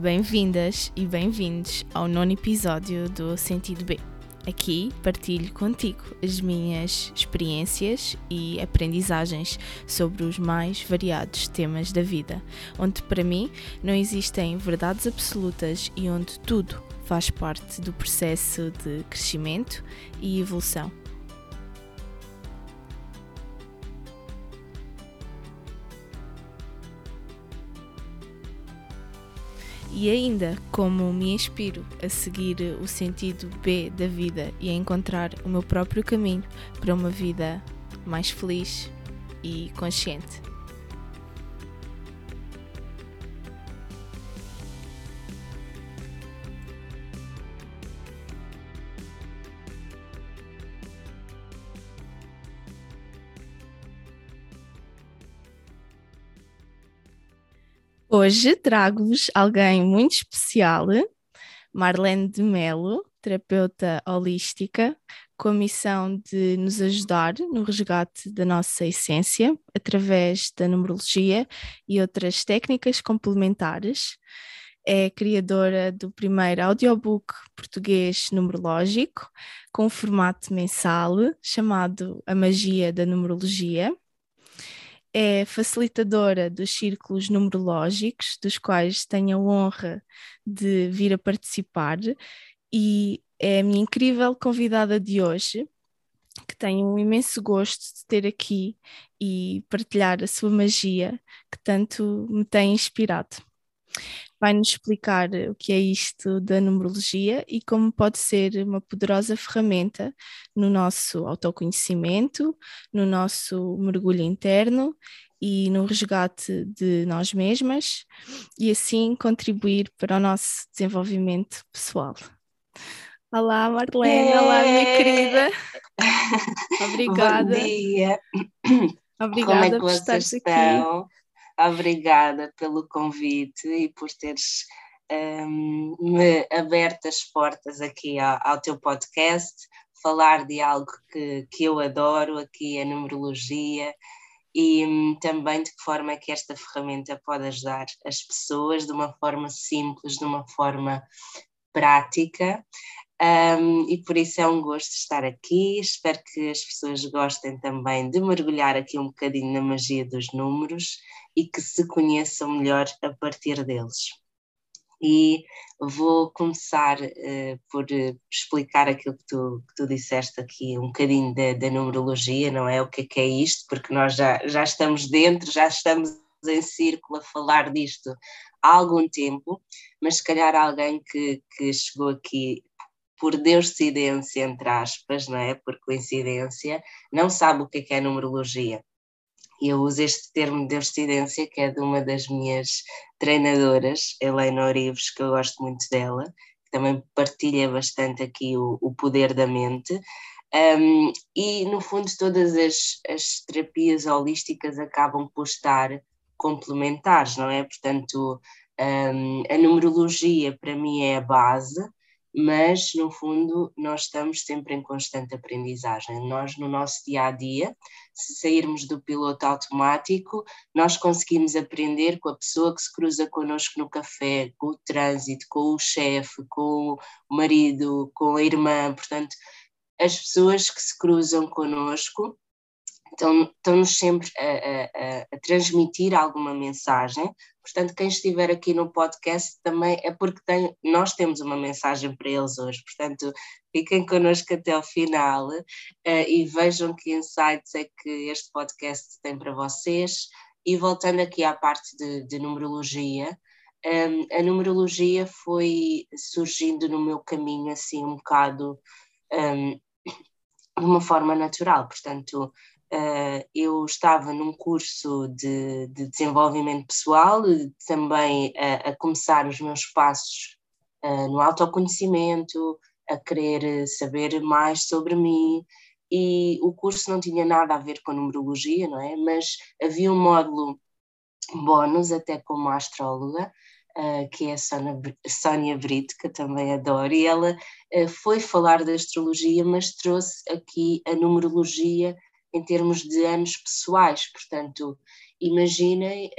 Bem-vindas e bem-vindos ao nono episódio do Sentido B. Aqui partilho contigo as minhas experiências e aprendizagens sobre os mais variados temas da vida, onde para mim não existem verdades absolutas e onde tudo faz parte do processo de crescimento e evolução. E ainda, como me inspiro a seguir o sentido B da vida e a encontrar o meu próprio caminho para uma vida mais feliz e consciente. Hoje trago-vos alguém muito especial, Marlene de Melo, terapeuta holística, com a missão de nos ajudar no resgate da nossa essência através da numerologia e outras técnicas complementares. É criadora do primeiro audiobook português numerológico, com formato mensal, chamado A Magia da Numerologia é facilitadora dos círculos numerológicos, dos quais tenho a honra de vir a participar, e é a minha incrível convidada de hoje, que tenho um imenso gosto de ter aqui e partilhar a sua magia que tanto me tem inspirado vai-nos explicar o que é isto da numerologia e como pode ser uma poderosa ferramenta no nosso autoconhecimento, no nosso mergulho interno e no resgate de nós mesmas e assim contribuir para o nosso desenvolvimento pessoal. Olá, Marlene, é. olá, minha querida. Obrigada. Bom dia. Obrigada Como é por estares estão? aqui. Obrigada pelo convite e por teres um, me aberto as portas aqui ao, ao, teu podcast, falar de algo que, que eu adoro, aqui a numerologia, e um, também de que forma é que esta ferramenta pode ajudar as pessoas de uma forma simples, de uma forma prática, um, e por isso é um gosto estar aqui. Espero que as pessoas gostem também de mergulhar aqui um bocadinho na magia dos números e que se conheçam melhor a partir deles. E vou começar uh, por uh, explicar aquilo que tu, que tu disseste aqui, um bocadinho da, da numerologia, não é? O que é, que é isto, porque nós já, já estamos dentro, já estamos em círculo a falar disto há algum tempo, mas se calhar alguém que, que chegou aqui por deuscidência, entre aspas, não é? Por coincidência, não sabe o que é, que é numerologia. Eu uso este termo de deuscidência, que é de uma das minhas treinadoras, Helena Orives, que eu gosto muito dela, que também partilha bastante aqui o, o poder da mente. Um, e, no fundo, todas as, as terapias holísticas acabam por estar complementares, não é? Portanto, um, a numerologia para mim é a base, mas no fundo nós estamos sempre em constante aprendizagem. Nós, no nosso dia a dia, se sairmos do piloto automático, nós conseguimos aprender com a pessoa que se cruza connosco no café, com o trânsito, com o chefe, com o marido, com a irmã, portanto, as pessoas que se cruzam connosco estão, estão-nos sempre a, a, a, transmitir alguma mensagem. Portanto, quem estiver aqui no podcast também é porque tem, nós temos uma mensagem para eles hoje. Portanto, fiquem connosco até ao final uh, e vejam que insights é que este podcast tem para vocês. E voltando aqui à parte de, de numerologia, um, ehm, a numerologia foi surgindo no meu caminho assim um bocado um, ehm, de uma forma natural, portanto, Uh, eu estava num curso de, de desenvolvimento pessoal, também a, a, começar os meus passos uh, no autoconhecimento, a querer saber mais sobre mim, e o curso não tinha nada a ver com numerologia, não é? Mas havia um módulo bónus, até como astróloga, Uh, que é a Sónia Brito, que eu também adoro, e ela uh, foi falar da astrologia, mas trouxe aqui a numerologia em termos de anos pessoais, portanto, imaginem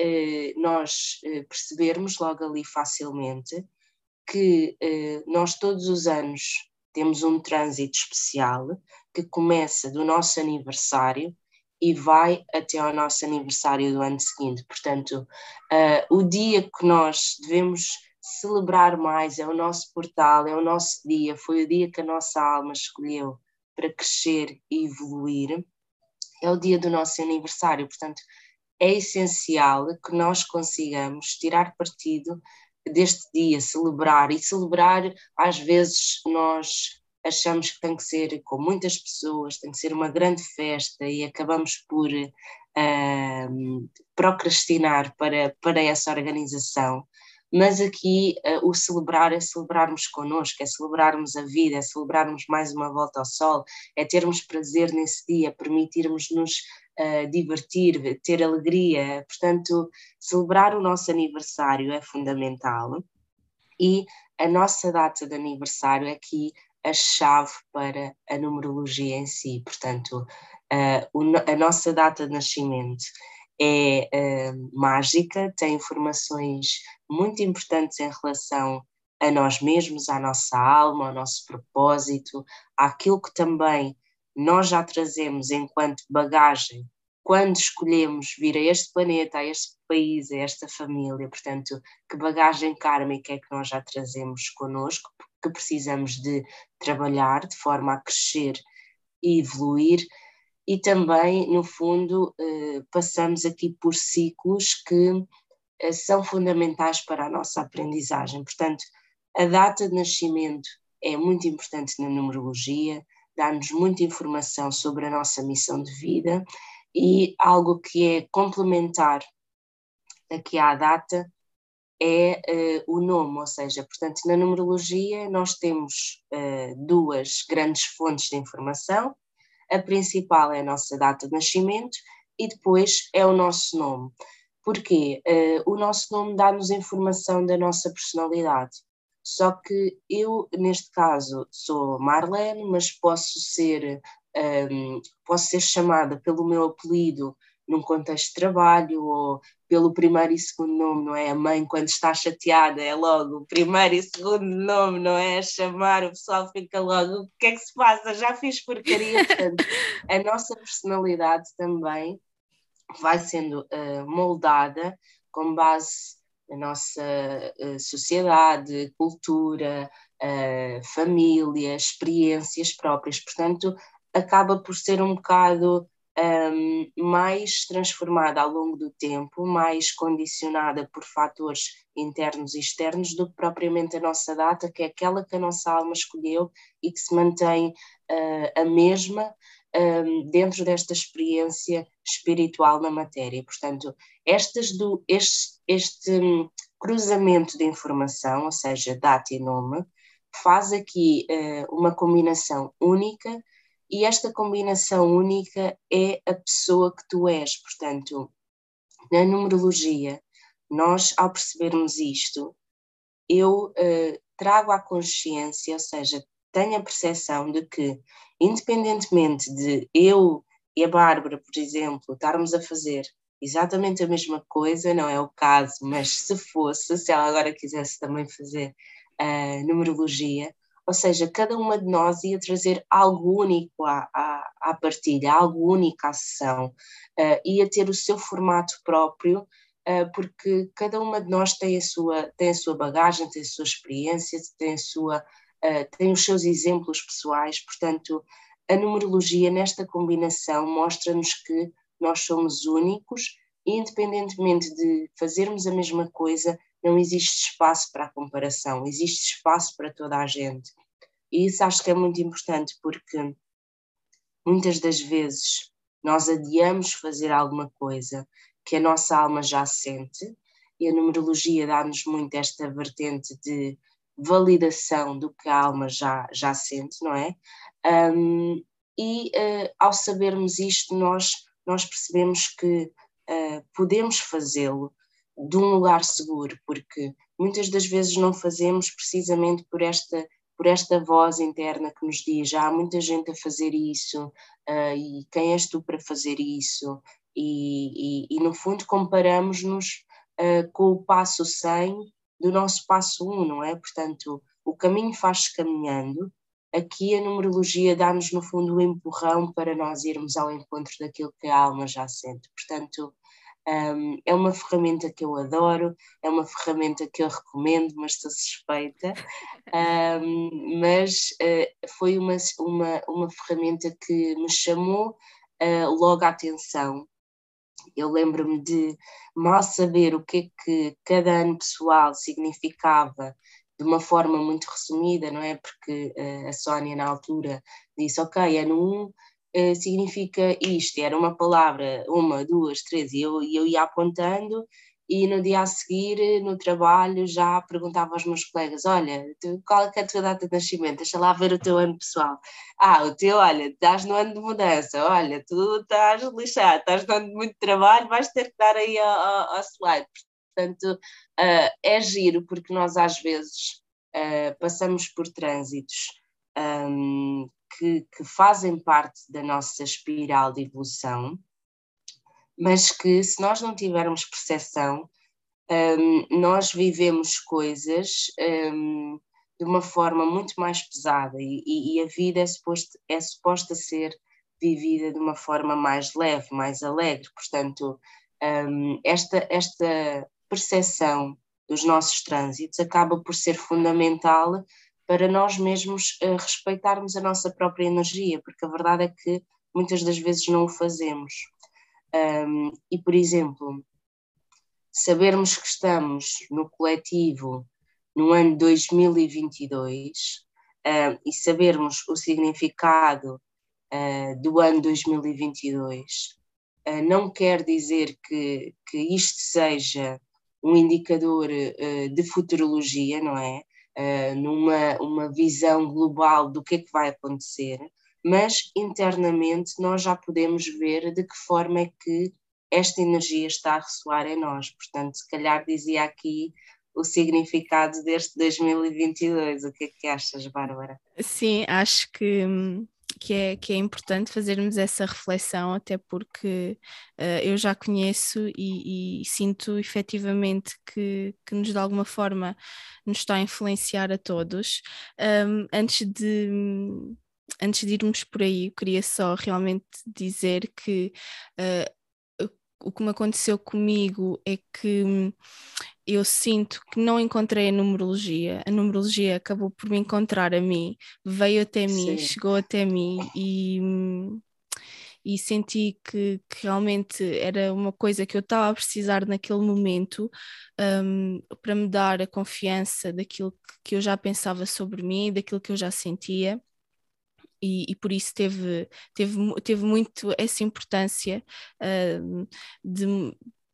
nós percebermos logo ali facilmente que nós todos os anos temos um trânsito especial que começa do nosso aniversário e vai até ao nosso aniversário do ano seguinte. Portanto, uh, o dia que nós devemos celebrar mais é o nosso portal, é o nosso dia, foi o dia que a nossa alma escolheu para crescer e evoluir, é o dia do nosso aniversário. Portanto, é essencial que nós consigamos tirar partido deste dia, celebrar e celebrar, às vezes nós achamos que tem que ser com muitas pessoas, tem que ser uma grande festa e acabamos por uh, procrastinar para, para essa organização. Mas aqui uh, o celebrar é celebrarmos connosco, é celebrarmos a vida, é celebrarmos mais uma volta ao sol, é termos prazer nesse dia, permitirmos-nos uh, divertir, ter alegria. Portanto, celebrar o nosso aniversário é fundamental e a nossa data de aniversário aqui a chave para a numerologia em si. Portanto, uh, a nossa data de nascimento é uh, mágica, tem informações muito importantes em relação a nós mesmos, à nossa alma, ao nosso propósito, àquilo que também nós já trazemos enquanto bagagem quando escolhemos vir a este planeta, a este país, a esta família. Portanto, que bagagem kármica é que nós já trazemos connosco, que precisamos de trabalhar de forma a crescer e evoluir, e também, no fundo, eh, passamos aqui por ciclos que são fundamentais para a nossa aprendizagem. Portanto, a data de nascimento é muito importante na numerologia, dá-nos muita informação sobre a nossa missão de vida e algo que é complementar aqui à data é uh, o nome, ou seja, portanto, na numerologia nós temos uh, duas grandes fontes de informação. A principal é a nossa data de nascimento e depois é o nosso nome. Porquê? Uh, o nosso nome dá-nos informação da nossa personalidade. Só que eu, neste caso, sou Marlene, mas posso ser, um, ehm, posso ser chamada pelo meu apelido num contexto de trabalho ou pelo primeiro e segundo nome, não é? A mãe, quando está chateada, é logo o primeiro e segundo nome, não é? A chamar, o pessoal fica logo: o que é que se passa? Já fiz porcaria. Portanto, a nossa personalidade também vai sendo uh, moldada com base na nossa uh, sociedade, cultura, uh, família, experiências próprias. Portanto, acaba por ser um bocado um, mais transformada ao longo do tempo, mais condicionada por fatores internos e externos do que propriamente a nossa data, que é aquela que a nossa alma escolheu e que se mantém a mesma um, dentro desta experiência espiritual na matéria. Portanto, estas do, este, este hum, cruzamento de informação, ou seja, data e nome, faz aqui uh, uma combinação única e esta combinação única é a pessoa que tu és. Portanto, na numerologia, nós, ao percebermos isto, eu uh, trago à consciência, ou seja, tenho a percepção de que, independentemente de eu e a Bárbara, por exemplo, estarmos a fazer exatamente a mesma coisa, não é o caso, mas se fosse, se ela agora quisesse também fazer uh, numerologia, ou seja, cada uma de nós ia trazer algo único à, à, à partilha, algo único à sessão, uh, ia ter o seu formato próprio, uh, porque cada uma de nós tem a, sua, tem a sua bagagem, tem a sua experiência, tem, a sua, uh, tem os seus exemplos pessoais, portanto, a numerologia nesta combinação mostra-nos que nós somos únicos, e independentemente de fazermos a mesma coisa, não existe espaço para a comparação, existe espaço para toda a gente. E isso acho que é muito importante porque muitas das vezes nós adiamos fazer alguma coisa que a nossa alma já sente, e a numerologia dá-nos muito esta vertente de validação do que a alma já, já sente, não é? Um, e uh, ao sabermos isto, nós, nós percebemos que uh, podemos fazê-lo de um lugar seguro, porque muitas das vezes não fazemos precisamente por esta por esta voz interna que nos diz já há muita gente a fazer isso uh, e quem és tu para fazer isso e, e, e no fundo comparamos-nos uh, com o passo 100 do nosso passo 1, não é? Portanto, o caminho faz-se caminhando, aqui a numerologia dá-nos no fundo um empurrão para nós irmos ao encontro daquilo que a alma já sente. Portanto, um, é uma ferramenta que eu adoro, é uma ferramenta que eu recomendo, mas estou suspeita. Um, mas uh, foi uma, uma, uma ferramenta que me chamou uh, logo a atenção. Eu lembro-me de mal saber o que é que cada ano pessoal significava de uma forma muito resumida, não é? Porque uh, a Sónia, na altura, disse: Ok, ano 1 uh, significa isto, era uma palavra, uma, duas, três, e eu, eu ia apontando, e no dia a seguir, no trabalho, já perguntava aos meus colegas: Olha, tu, qual é, a tua data de nascimento? Deixa lá ver o teu ano pessoal. Ah, o teu, olha, estás no ano de mudança, olha, tu estás lixado, estás no ano de muito trabalho, vais ter que dar aí ao, ao, ao slide. Portanto, uh, é giro, porque nós às vezes uh, passamos por trânsitos um, que, que fazem parte da nossa espiral de evolução, mas que se nós não tivermos percepção, um, nós vivemos coisas um, de uma forma muito mais pesada e, e, a vida é suposta, é suposta ser vivida de uma forma mais leve, mais alegre. Portanto, um, esta, esta percepção dos nossos trânsitos acaba por ser fundamental para nós mesmos uh, respeitarmos a nossa própria energia, porque a verdade é que muitas das vezes não o fazemos. Um, e, por exemplo, sabermos que estamos no coletivo no ano 2022 uh, e sabermos o significado uh, do ano 2022 uh, não quer dizer que, que isto seja um indicador de futurologia, não é? uh, numa uma visão global do que é que vai acontecer, mas internamente nós já podemos ver de que forma é que esta energia está a ressoar em nós. Portanto, se calhar dizia aqui o significado deste 2022. O que é que achas, Bárbara? Sim, acho que que é, que é importante fazermos essa reflexão, até porque uh, eu já conheço e, e, sinto efetivamente que, que nos de alguma forma nos está a influenciar a todos. Um, antes de antes de irmos por aí, eu queria só realmente dizer que uh, o que me aconteceu comigo é que eu sinto que não encontrei a numerologia, a numerologia acabou por me encontrar a mim, veio até mim, Sim. chegou até mim e, e senti que, que, realmente era uma coisa que eu estava a precisar naquele momento um, para me dar a confiança daquilo que, eu já pensava sobre mim, daquilo que eu já sentia. E, e, por isso teve, teve, teve muito essa importância uh, de,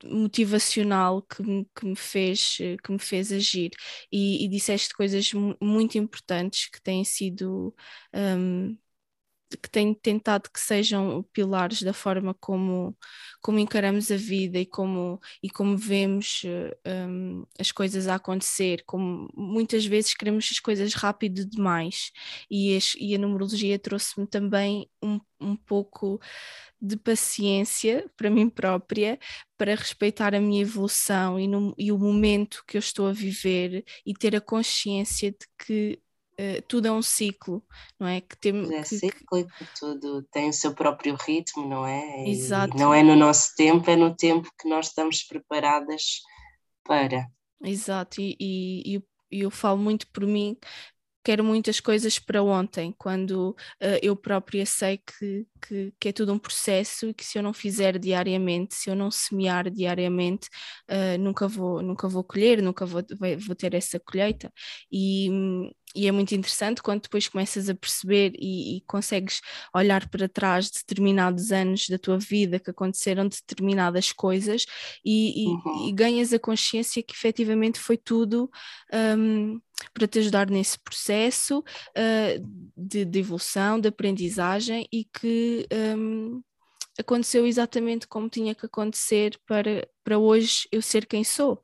motivacional que me, que me, fez, que me fez agir. E, e disseste coisas muito importantes que têm sido um, que tenho tentado que sejam pilares da forma como, como encaramos a vida e como, e como vemos um, as coisas a acontecer, como muitas vezes queremos as coisas rápido demais. E, as, e a numerologia trouxe-me também um, um pouco de paciência para mim própria, para respeitar a minha evolução e, no, e o momento que eu estou a viver e ter a consciência de que Uh, tudo é um ciclo, não é? Que tem, é que, ciclo e que tudo tem o seu próprio ritmo, não é? Exato. E não é no nosso tempo, é no tempo que nós estamos preparadas para. Exato, e, e, e eu falo muito por mim quero muitas coisas para ontem, quando uh, eu própria sei que, que, que, é tudo um processo e que se eu não fizer diariamente, se eu não semear diariamente, uh, nunca, vou, nunca vou colher, nunca vou, vou ter essa colheita. E, e é muito interessante quando depois começas a perceber e, e, consegues olhar para trás determinados anos da tua vida que aconteceram determinadas coisas e, uhum. e ganhas a consciência que efetivamente foi tudo um, para te ajudar nesse processo uh, de, de, evolução, de aprendizagem e que um, aconteceu exatamente como tinha que acontecer para, para hoje eu ser quem sou.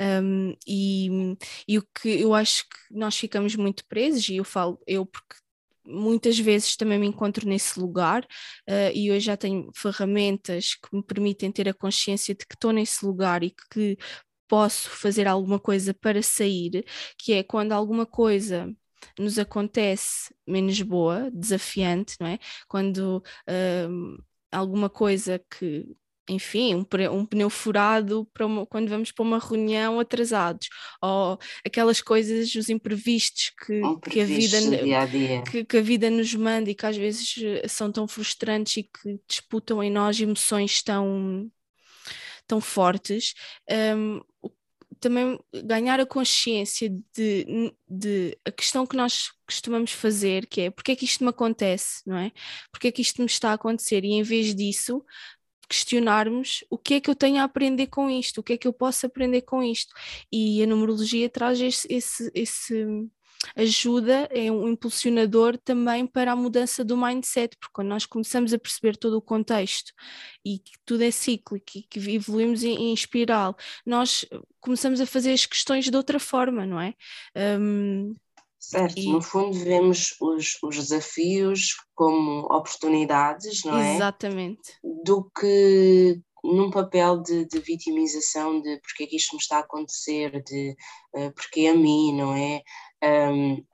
Um, e, e o que eu acho que nós ficamos muito presos, e eu falo eu porque muitas vezes também me encontro nesse lugar uh, e hoje já tenho ferramentas que me permitem ter a consciência de que estou nesse lugar e que posso fazer alguma coisa para sair, que é quando alguma coisa nos acontece menos boa, desafiante, não é? Quando uh, alguma coisa que enfim, um, um, pneu furado para uma, quando vamos para uma reunião atrasados, ou aquelas coisas, os imprevistos que, que, a vida, dia a dia. Que, que, a vida nos manda e que às vezes eh, são tão frustrantes e que disputam em nós emoções tão, tão fortes. Um, também ganhar a consciência de, de a questão que nós costumamos fazer, que é porque é que isto me acontece, não é? Porque é que isto me está a acontecer? E em vez disso, questionarmos o que é que eu tenho a aprender com isto, o que é que eu posso aprender com isto. E a numerologia traz esse, esse, esse ajuda, é um impulsionador também para a mudança do mindset, porque quando nós começamos a perceber todo o contexto e que tudo é cíclico e que evoluímos em, em espiral, nós começamos a fazer as questões de outra forma, não é? Um, Certo, e... no fundo vemos os, os desafios como oportunidades, não é? Exatamente. Do que num papel de, de vitimização de porque é que isto me está a acontecer, de uh, porque a mim, não é? Um,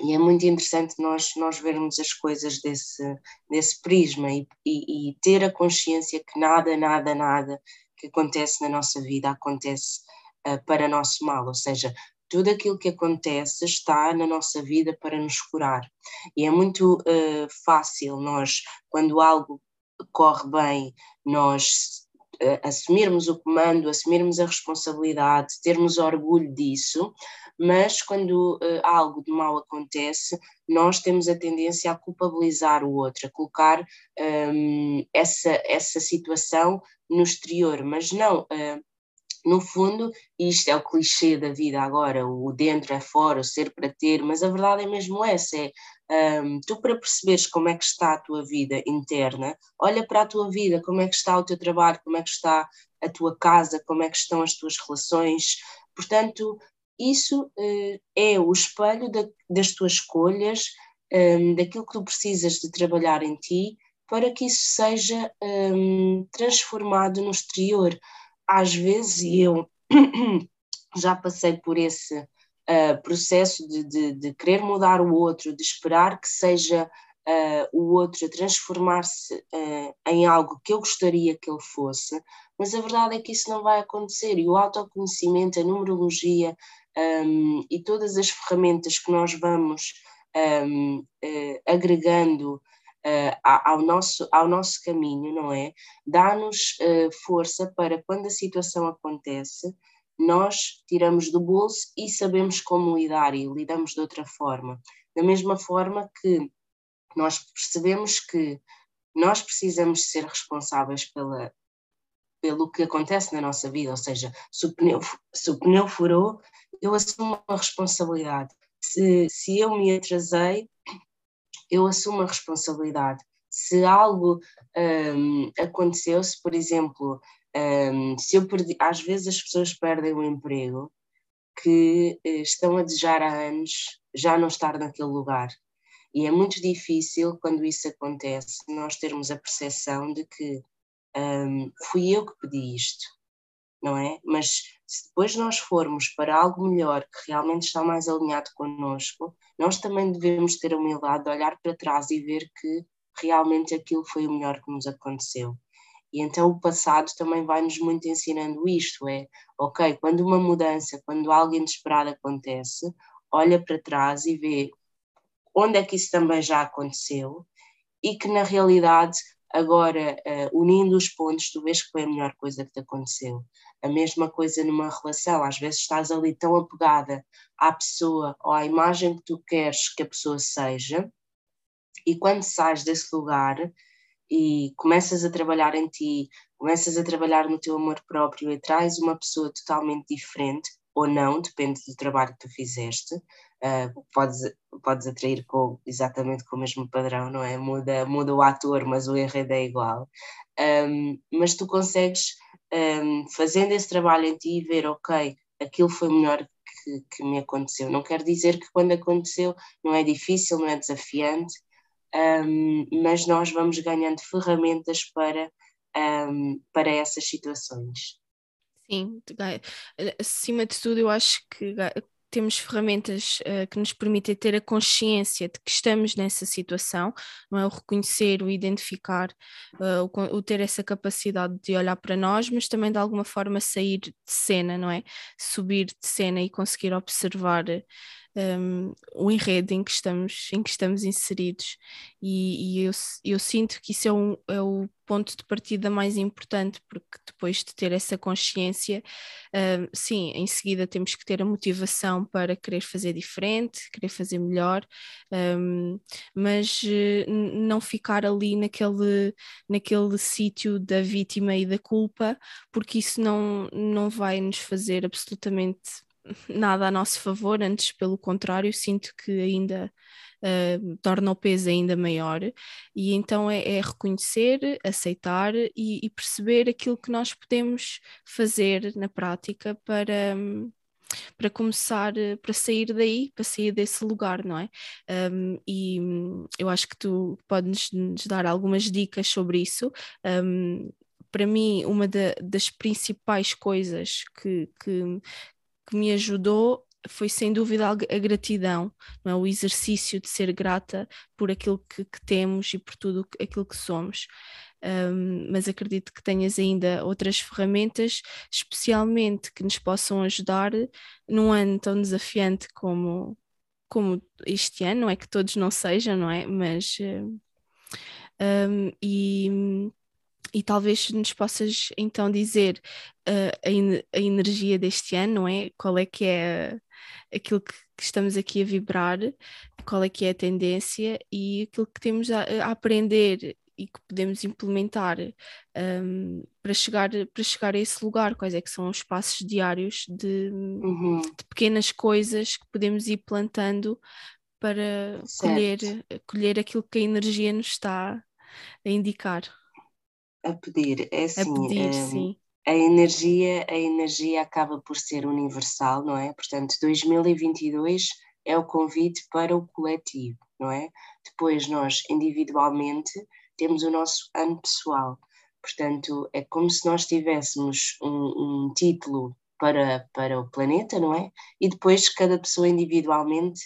e é muito interessante nós, nós vermos as coisas desse, desse prisma e, e, e, ter a consciência que nada, nada, nada que acontece na nossa vida acontece uh, para nosso mal, ou seja, tudo aquilo que acontece está na nossa vida para nos curar. E é muito uh, fácil nós, quando algo corre bem, nós assumirmos o comando, assumirmos a responsabilidade, termos orgulho disso, mas quando uh, algo de mal acontece, nós temos a tendência a culpabilizar o outro, a colocar um, essa, essa situação no exterior, mas não. Uh, no fundo, isto é o clichê da vida agora, o dentro é fora, o ser para ter, mas a verdade é mesmo essa, é um, tu para perceberes como é que está a tua vida interna, olha para a tua vida, como é que está o teu trabalho, como é que está a tua casa, como é que estão as tuas relações, portanto, isso uh, é o espelho da, das tuas escolhas, um, daquilo que tu precisas de trabalhar em ti, para que isso seja um, transformado no exterior. Às vezes, e eu já passei por esse uh, processo de, de, de, querer mudar o outro, de esperar que seja uh, o outro a transformar-se uh, em algo que eu gostaria que ele fosse, mas a verdade é que isso não vai acontecer e o autoconhecimento, a numerologia um, e todas as ferramentas que nós vamos um, agregando uh, ao, nosso, ao nosso caminho, não é? Dá-nos uh, força para quando a situação acontece, nós tiramos do bolso e sabemos como lidar e lidamos de outra forma. Da mesma forma que nós percebemos que nós precisamos ser responsáveis pela, pelo que acontece na nossa vida, ou seja, se o pneu, se o pneu furou, eu assumo a responsabilidade. Se, se eu me atrasei, eu assumo a responsabilidade. Se algo um, aconteceu, se por exemplo, um, se eu perdi, às vezes as pessoas perdem o emprego que eh, estão a desejar há anos já não estar naquele lugar. E é muito difícil, quando isso acontece, nós termos a percepção de que um, fui eu que pedi isto, não é? Mas se depois nós formos para algo melhor, que realmente está mais alinhado connosco, nós também devemos ter a humildade de olhar para trás e ver que realmente aquilo foi o melhor que nos aconteceu. E então o passado também vai-nos muito ensinando isto: é, ok, quando uma mudança, quando algo inesperado acontece, olha para trás e vê onde é que isso também já aconteceu e que na realidade agora uh, unindo os pontos tu vês que foi a melhor coisa que te aconteceu. A mesma coisa numa relação, às vezes estás ali tão apegada à pessoa ou à imagem que tu queres que a pessoa seja, e quando sais desse lugar e começas a trabalhar em ti, começas a trabalhar no teu amor próprio e traz uma pessoa totalmente diferente, ou não, depende do trabalho que tu fizeste, uh, podes, podes atrair com, exatamente com o mesmo padrão, não é? Muda, muda o ator, mas o enredo é igual. Um, mas tu consegues, um, fazendo esse trabalho em ti, ver, ok, aquilo foi melhor que, que me aconteceu. Não quer dizer que quando aconteceu não é difícil, não é desafiante, um, mas nós vamos ganhando ferramentas para, um, para essas situações. Sim, acima de tudo, eu acho que temos ferramentas uh, que nos permitem ter a consciência de que estamos nessa situação, não é o reconhecer, o identificar, uh, o, o, ter essa capacidade de olhar para nós, mas também de alguma forma sair de cena, não é? Subir de cena e conseguir observar um, o enredo em que estamos, em que estamos inseridos. E, e eu, eu, sinto que isso é, um, é, o ponto de partida mais importante, porque depois de ter essa consciência, um, sim, em seguida temos que ter a motivação para querer fazer diferente, querer fazer melhor, mas uh, não ficar ali naquele, naquele sítio da vítima e da culpa, porque isso não, não vai nos fazer absolutamente nada a nosso favor, antes pelo contrário, sinto que ainda uh, torna o peso ainda maior, e então é, é reconhecer, aceitar e, e, perceber aquilo que nós podemos fazer na prática para. para começar, para sair daí, para sair desse lugar, não é? Um, e eu acho que tu podes nos dar algumas dicas sobre isso. Um, para mim, uma da, das principais coisas que, que, que me ajudou foi sem dúvida a gratidão, não é? o exercício de ser grata por aquilo que, que temos e por tudo aquilo que somos. Um, mas acredito que tenhas ainda outras ferramentas, especialmente que nos possam ajudar num ano tão desafiante como, como este ano, não é que todos não sejam, não é? Mas um, e e talvez nos possas então dizer uh, a, a, energia deste ano, não é? Qual é que é aquilo que, que, estamos aqui a vibrar, qual é que é a tendência e aquilo que temos a, a aprender e que podemos implementar um, para, chegar, para chegar a esse lugar, quais é que são os passos diários de, uhum. de pequenas coisas que podemos ir plantando para colher, colher aquilo que a energia nos está a indicar a pedir. É assim, a pedir, um, sim. A energia, a energia acaba por ser universal, não é? Portanto, 2022 é o convite para o coletivo, não é? Depois nós individualmente temos o nosso ano pessoal. Portanto, é como se nós tivéssemos um, um título para, para o planeta, não é? E depois cada pessoa individualmente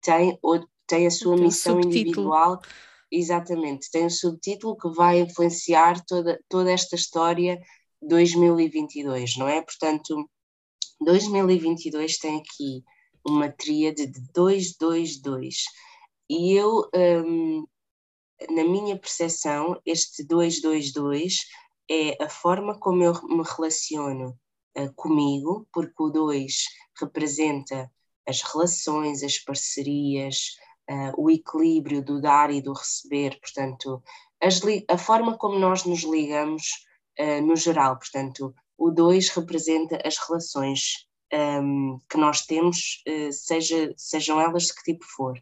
tem, ou, tem a sua missão individual exatamente, tem um subtítulo que vai influenciar toda, toda esta história 2022, não é? Portanto, 2022 tem aqui uma tríade de 222 e eu, um, na minha percepção, este 222 é a forma como eu me relaciono uh, comigo, porque o 2 representa as relações, as parcerias, uh, o equilíbrio do dar e do receber, portanto, a forma como nós nos ligamos uh, no geral, portanto, o 2 representa as relações um, que nós temos, uh, seja, sejam elas de que tipo for.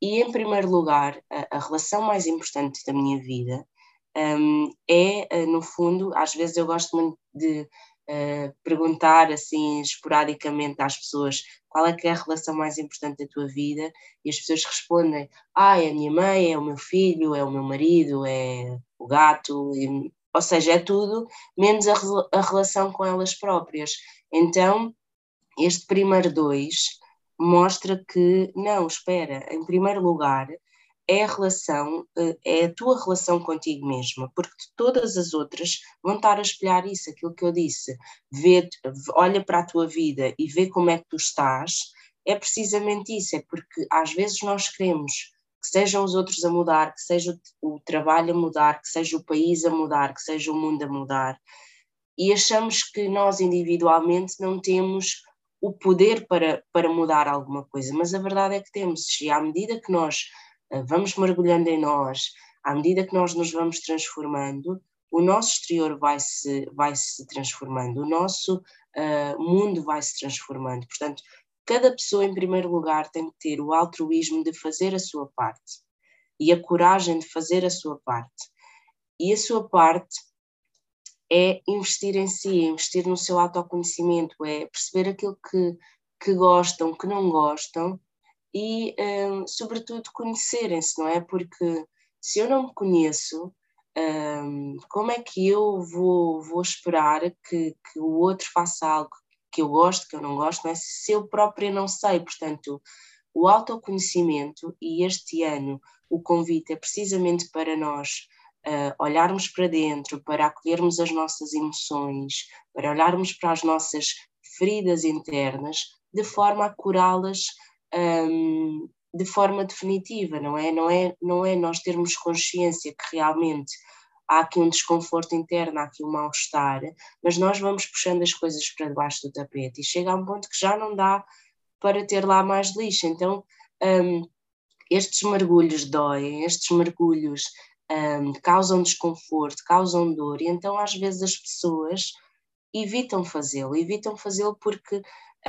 E, em primeiro lugar, a, a relação mais importante da minha vida um, é, no fundo, às vezes eu gosto muito de uh, perguntar assim esporadicamente às pessoas qual é que é a relação mais importante da tua vida e as pessoas respondem, ah, é a minha mãe, é o meu filho, é o meu marido, é o gato, e, ou seja, é tudo menos a, a relação com elas próprias. Então, este primeiro dois mostra que, não, espera, em primeiro lugar, é a relação, eh, é a tua relação contigo mesma, porque todas as outras vão estar a espelhar isso, aquilo que eu disse. Vê, olha para a tua vida e vê como é que tu estás, é precisamente isso, é porque às vezes nós queremos que sejam os outros a mudar, que seja o trabalho a mudar, que seja o país a mudar, que seja o mundo a mudar, e achamos que nós individualmente não temos o poder para, para mudar alguma coisa, mas a verdade é que temos, e à medida que nós vamos mergulhando em nós, à medida que nós nos vamos transformando, o nosso exterior vai se, vai -se transformando, o nosso uh, mundo vai se transformando. Portanto, cada pessoa, em primeiro lugar, tem que ter o altruísmo de fazer a sua parte e a coragem de fazer a sua parte. E a sua parte é investir em si, investir no seu autoconhecimento, é perceber aquilo que, que gostam, que não gostam e, um, sobretudo, conhecerem-se, não é? Porque se eu não me conheço, um, como é que eu vou, vou esperar que, que o outro faça algo que eu gosto, que eu não gosto, não é? se eu própria não sei? Portanto, o autoconhecimento, e este ano o convite é precisamente para nós uh, olharmos para dentro, para acolhermos as nossas emoções, para olharmos para as nossas feridas internas, de forma a curá-las um, de forma definitiva, não é? Não é, não é nós termos consciência que realmente há aqui um desconforto interno, há aqui um mal-estar, mas nós vamos puxando as coisas para debaixo do tapete e chega a um ponto que já não dá para ter lá mais lixo. Então, um, estes mergulhos doem, estes mergulhos um, causam desconforto, causam dor, e então às vezes as pessoas evitam fazê-lo, evitam fazê-lo porque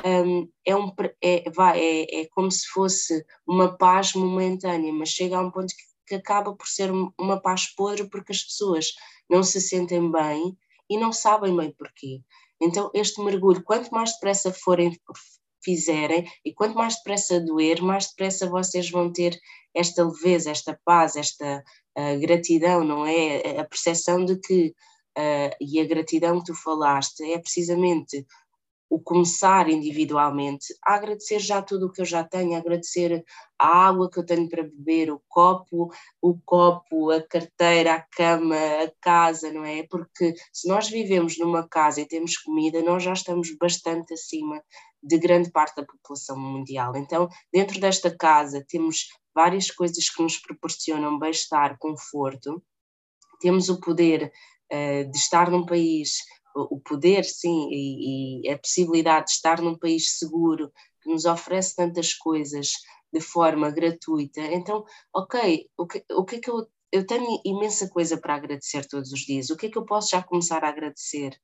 um, é, um, é, vai, é, é como se fosse uma paz momentânea, mas chega a um ponto que, que acaba por ser uma paz podre porque as pessoas não se sentem bem e não sabem bem porquê. Então, este mergulho, quanto mais depressa forem fizerem e quanto mais depressa doer, mais depressa vocês vão ter esta leveza, esta paz, esta uh, gratidão, não é? A percepção de que, uh, e a gratidão que tu falaste, é precisamente o começar individualmente, a agradecer já tudo o que eu já tenho, a agradecer a água que eu tenho para beber, o copo, o copo, a carteira, a cama, a casa, não é? Porque se nós vivemos numa casa e temos comida, nós já estamos bastante acima de grande parte da população mundial. Então, dentro desta casa temos várias coisas que nos proporcionam bem-estar, conforto, temos o poder uh, de estar num país o poder, sim, e, e, a possibilidade de estar num país seguro que nos oferece tantas coisas de forma gratuita. Então, ok, o que, o que é que eu. Eu tenho imensa coisa para agradecer todos os dias. O que é que eu posso já começar a agradecer?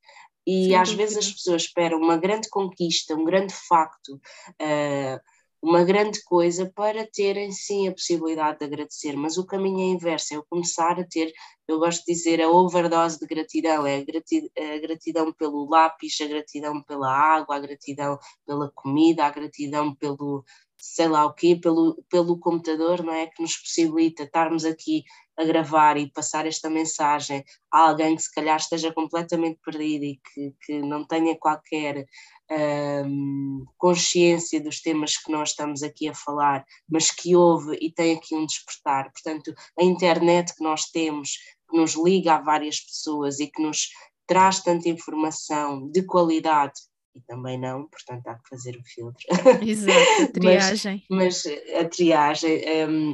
E sim, às vezes as pessoas esperam uma grande conquista, um grande facto, uh, uma grande coisa para terem sim a possibilidade de agradecer, mas o caminho é inverso, é eu começar a ter, eu gosto de dizer, a overdose de gratidão, é a gratidão, a gratidão pelo lápis, a gratidão pela água, a gratidão pela comida, a gratidão pelo sei lá o quê, pelo, pelo computador, não é? Que nos possibilita estarmos aqui a gravar e passar esta mensagem a alguém que se calhar esteja completamente perdido e que, que não tenha qualquer um, consciência dos temas que nós estamos aqui a falar, mas que ouve e tem aqui um despertar. Portanto, a internet que nós temos, que nos liga a várias pessoas e que nos traz tanta informação de qualidade e também não, portanto há que fazer o filtro. Exato, a triagem. mas, mas, a triagem um,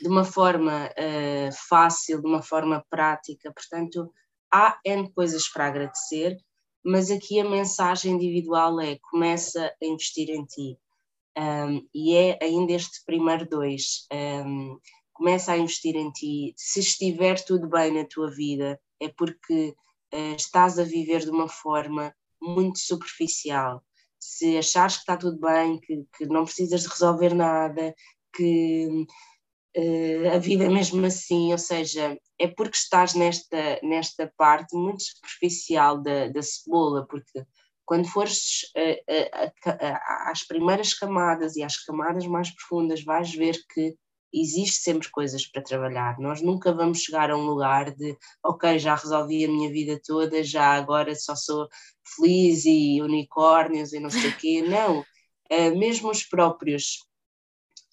de uma forma uh, fácil, de uma forma prática, portanto há N coisas para agradecer mas aqui a mensagem individual é começa a investir em ti. Um, e é ainda este primeiro dois. Um, começa a investir em ti. Se estiver tudo bem na tua vida, é porque uh, estás a viver de uma forma muito superficial. Se achares que está tudo bem, que, que não precisas de resolver nada, que uh, a vida é mesmo assim, ou seja, é porque estás nesta, nesta parte muito superficial da, da cebola, porque quando fores uh, uh, às primeiras camadas e às camadas mais profundas, vais ver que existe sempre coisas para trabalhar. Nós nunca vamos chegar a um lugar de, ok, já resolvi a minha vida toda, já agora só sou feliz e unicórnios e não sei o quê. Não, mesmo os próprios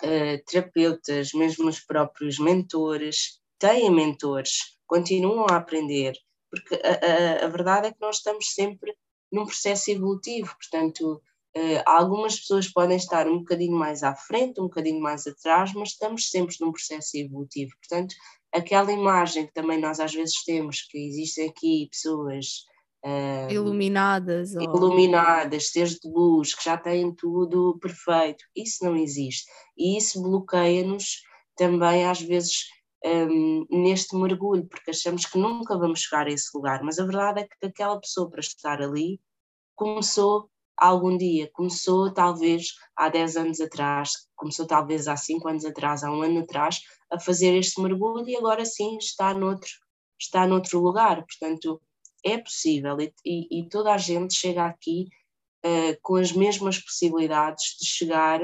uh, terapeutas, mesmo os próprios mentores, têm mentores, continuam a aprender, porque a, a, a verdade é que nós estamos sempre num processo evolutivo, portanto, uh, algumas pessoas podem estar um bocadinho mais à frente, um bocadinho mais atrás, mas estamos sempre num processo evolutivo, portanto, aquela imagem que também nós às vezes temos, que existem aqui pessoas uh, iluminadas, iluminadas, seres de luz, que já têm tudo perfeito. Isso não existe. E isso bloqueia-nos também, às vezes, um, neste mergulho, porque achamos que nunca vamos chegar a esse lugar. Mas a verdade é que aquela pessoa, para estar ali, começou algum dia, começou talvez há 10 anos atrás, começou talvez há 5 anos atrás, há um ano atrás, a fazer este mergulho e agora sim está noutro, está noutro lugar. Portanto, é possível e, e, e toda a gente chega aqui uh, com as mesmas possibilidades de chegar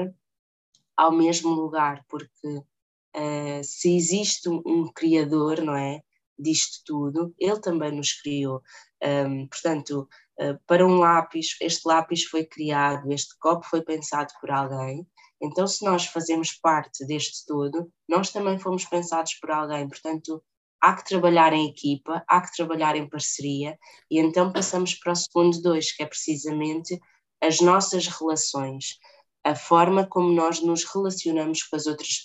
ao mesmo lugar, porque uh, se existe um, um, criador, não é, disto tudo, ele também nos criou. Um, portanto, uh, para um lápis, este lápis foi criado, este copo foi pensado por alguém. Então, se nós fazemos parte deste todo, nós também fomos pensados por alguém. Portanto, há que trabalhar em equipa, há que trabalhar em parceria, e então passamos para o segundo dois, que é precisamente as nossas relações, a forma como nós nos relacionamos com as outras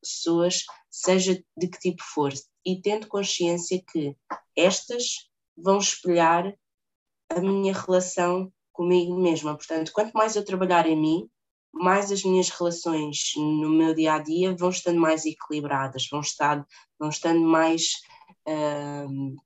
pessoas, seja de que tipo for, e tendo consciência que estas vão espelhar a minha relação comigo mesma. Portanto, quanto mais eu trabalhar em mim, mais as minhas relações no meu dia a dia vão estando mais equilibradas, vão, estar, vão estando mais, uh,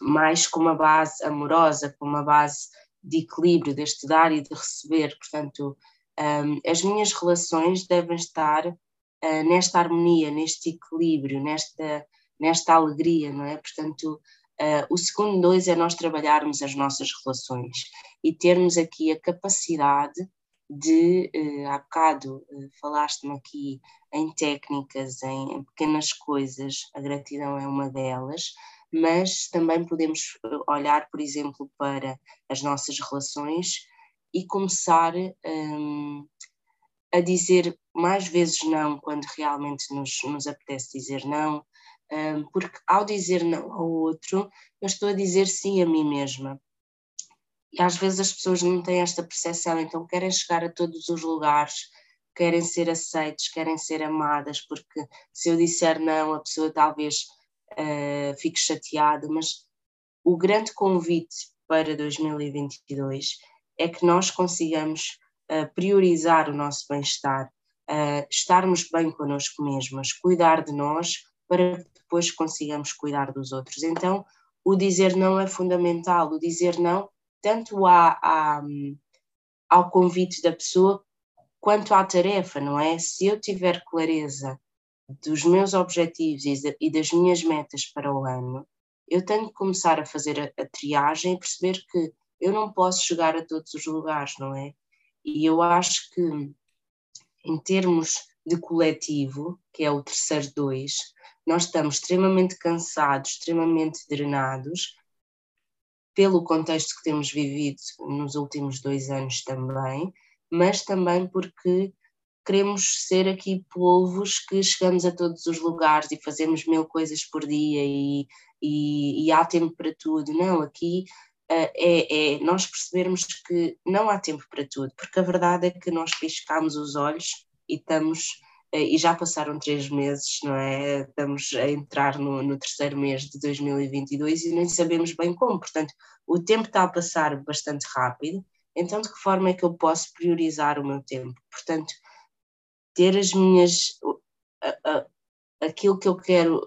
mais com uma base amorosa, com uma base de equilíbrio, deste dar e de receber. Portanto, um, as minhas relações devem estar uh, nesta harmonia, neste equilíbrio, nesta, nesta alegria, não é? Portanto, uh, o segundo dois é nós trabalharmos as nossas relações e termos aqui a capacidade de, uh, há bocado uh, falaste-me aqui em técnicas, em, em, pequenas coisas, a gratidão é uma delas, mas também podemos eh, olhar, por exemplo, para as nossas relações e começar um, a dizer mais vezes não quando realmente nos, nos apetece dizer não, um, porque ao dizer não ao outro, eu estou a dizer sim a mim mesma e às vezes as pessoas não têm esta percepção, então querem chegar a todos os lugares, querem ser aceites, querem ser amadas, porque se eu disser não, a pessoa talvez uh, fique chateada, mas o grande convite para 2022 é que nós consigamos uh, priorizar o nosso bem-estar, uh, estarmos bem connosco mesmas, cuidar de nós para que depois consigamos cuidar dos outros. Então, o dizer não é fundamental, o dizer não tanto à, à, ao convite da pessoa quanto à tarefa, não é? Se eu tiver clareza dos meus objetivos e das minhas metas para o ano, eu tenho que começar a fazer a, a triagem e perceber que eu não posso chegar a todos os lugares, não é? E eu acho que, em termos de coletivo, que é o terceiro dois, nós estamos extremamente cansados, extremamente drenados, pelo contexto que temos vivido nos últimos dois anos também, mas também porque queremos ser aqui polvos que chegamos a todos os lugares e fazemos mil coisas por dia e, e, e há tempo para tudo. Não, aqui uh, é, é, nós percebermos que não há tempo para tudo, porque a verdade é que nós piscamos os olhos e estamos e já passaram três meses, não é? Estamos a entrar no, no, terceiro mês de 2022 e nem sabemos bem como. Portanto, o tempo está a passar bastante rápido, então de que forma é que eu posso priorizar o meu tempo? Portanto, ter as minhas. aquilo que eu quero,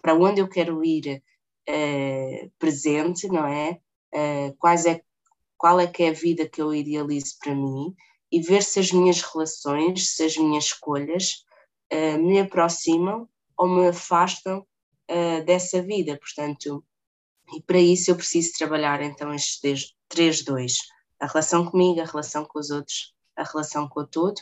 para onde eu quero ir uh, presente, não é? Uh, quais é? Qual é que é a vida que eu idealizo para mim? E ver se as minhas relações, se as minhas escolhas uh, me aproximam ou me afastam uh, dessa vida. Portanto, e para isso eu preciso trabalhar então estes três dois: a relação comigo, a relação com os outros, a relação com o todo,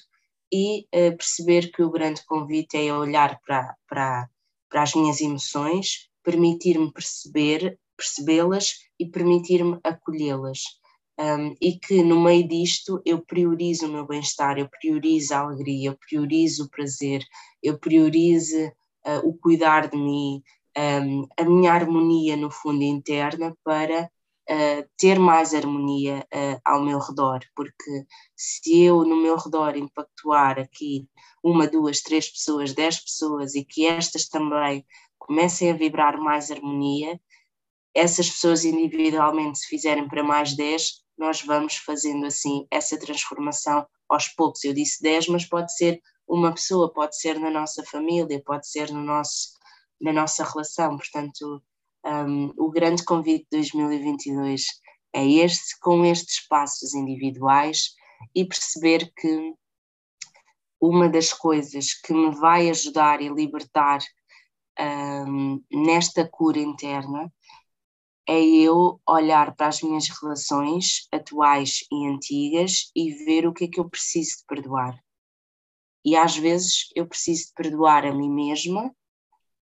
e uh, perceber que o grande convite é olhar para, para, para as minhas emoções, permitir-me perceber, percebê-las e permitir-me acolhê-las um, e que no meio disto eu priorizo o meu bem-estar, eu priorizo a alegria, eu priorizo o prazer, eu priorizo uh, o cuidar de mim, um, a minha harmonia no fundo interna para uh, ter mais harmonia uh, ao meu redor, porque se eu no meu redor impactuar aqui uma, duas, três pessoas, dez pessoas e que estas também comecem a vibrar mais harmonia, essas pessoas individualmente se fizerem para mais 10, nós vamos fazendo assim essa transformação aos poucos. Eu disse 10, mas pode ser uma pessoa, pode ser na nossa família, pode ser no nosso, na nossa relação. Portanto, um, o grande convite de 2022 é este, com estes passos individuais e perceber que uma das coisas que me vai ajudar e libertar um, nesta cura interna é eu olhar para as minhas relações atuais e antigas e ver o que é que eu preciso de perdoar. E às vezes eu preciso de perdoar a mim mesma,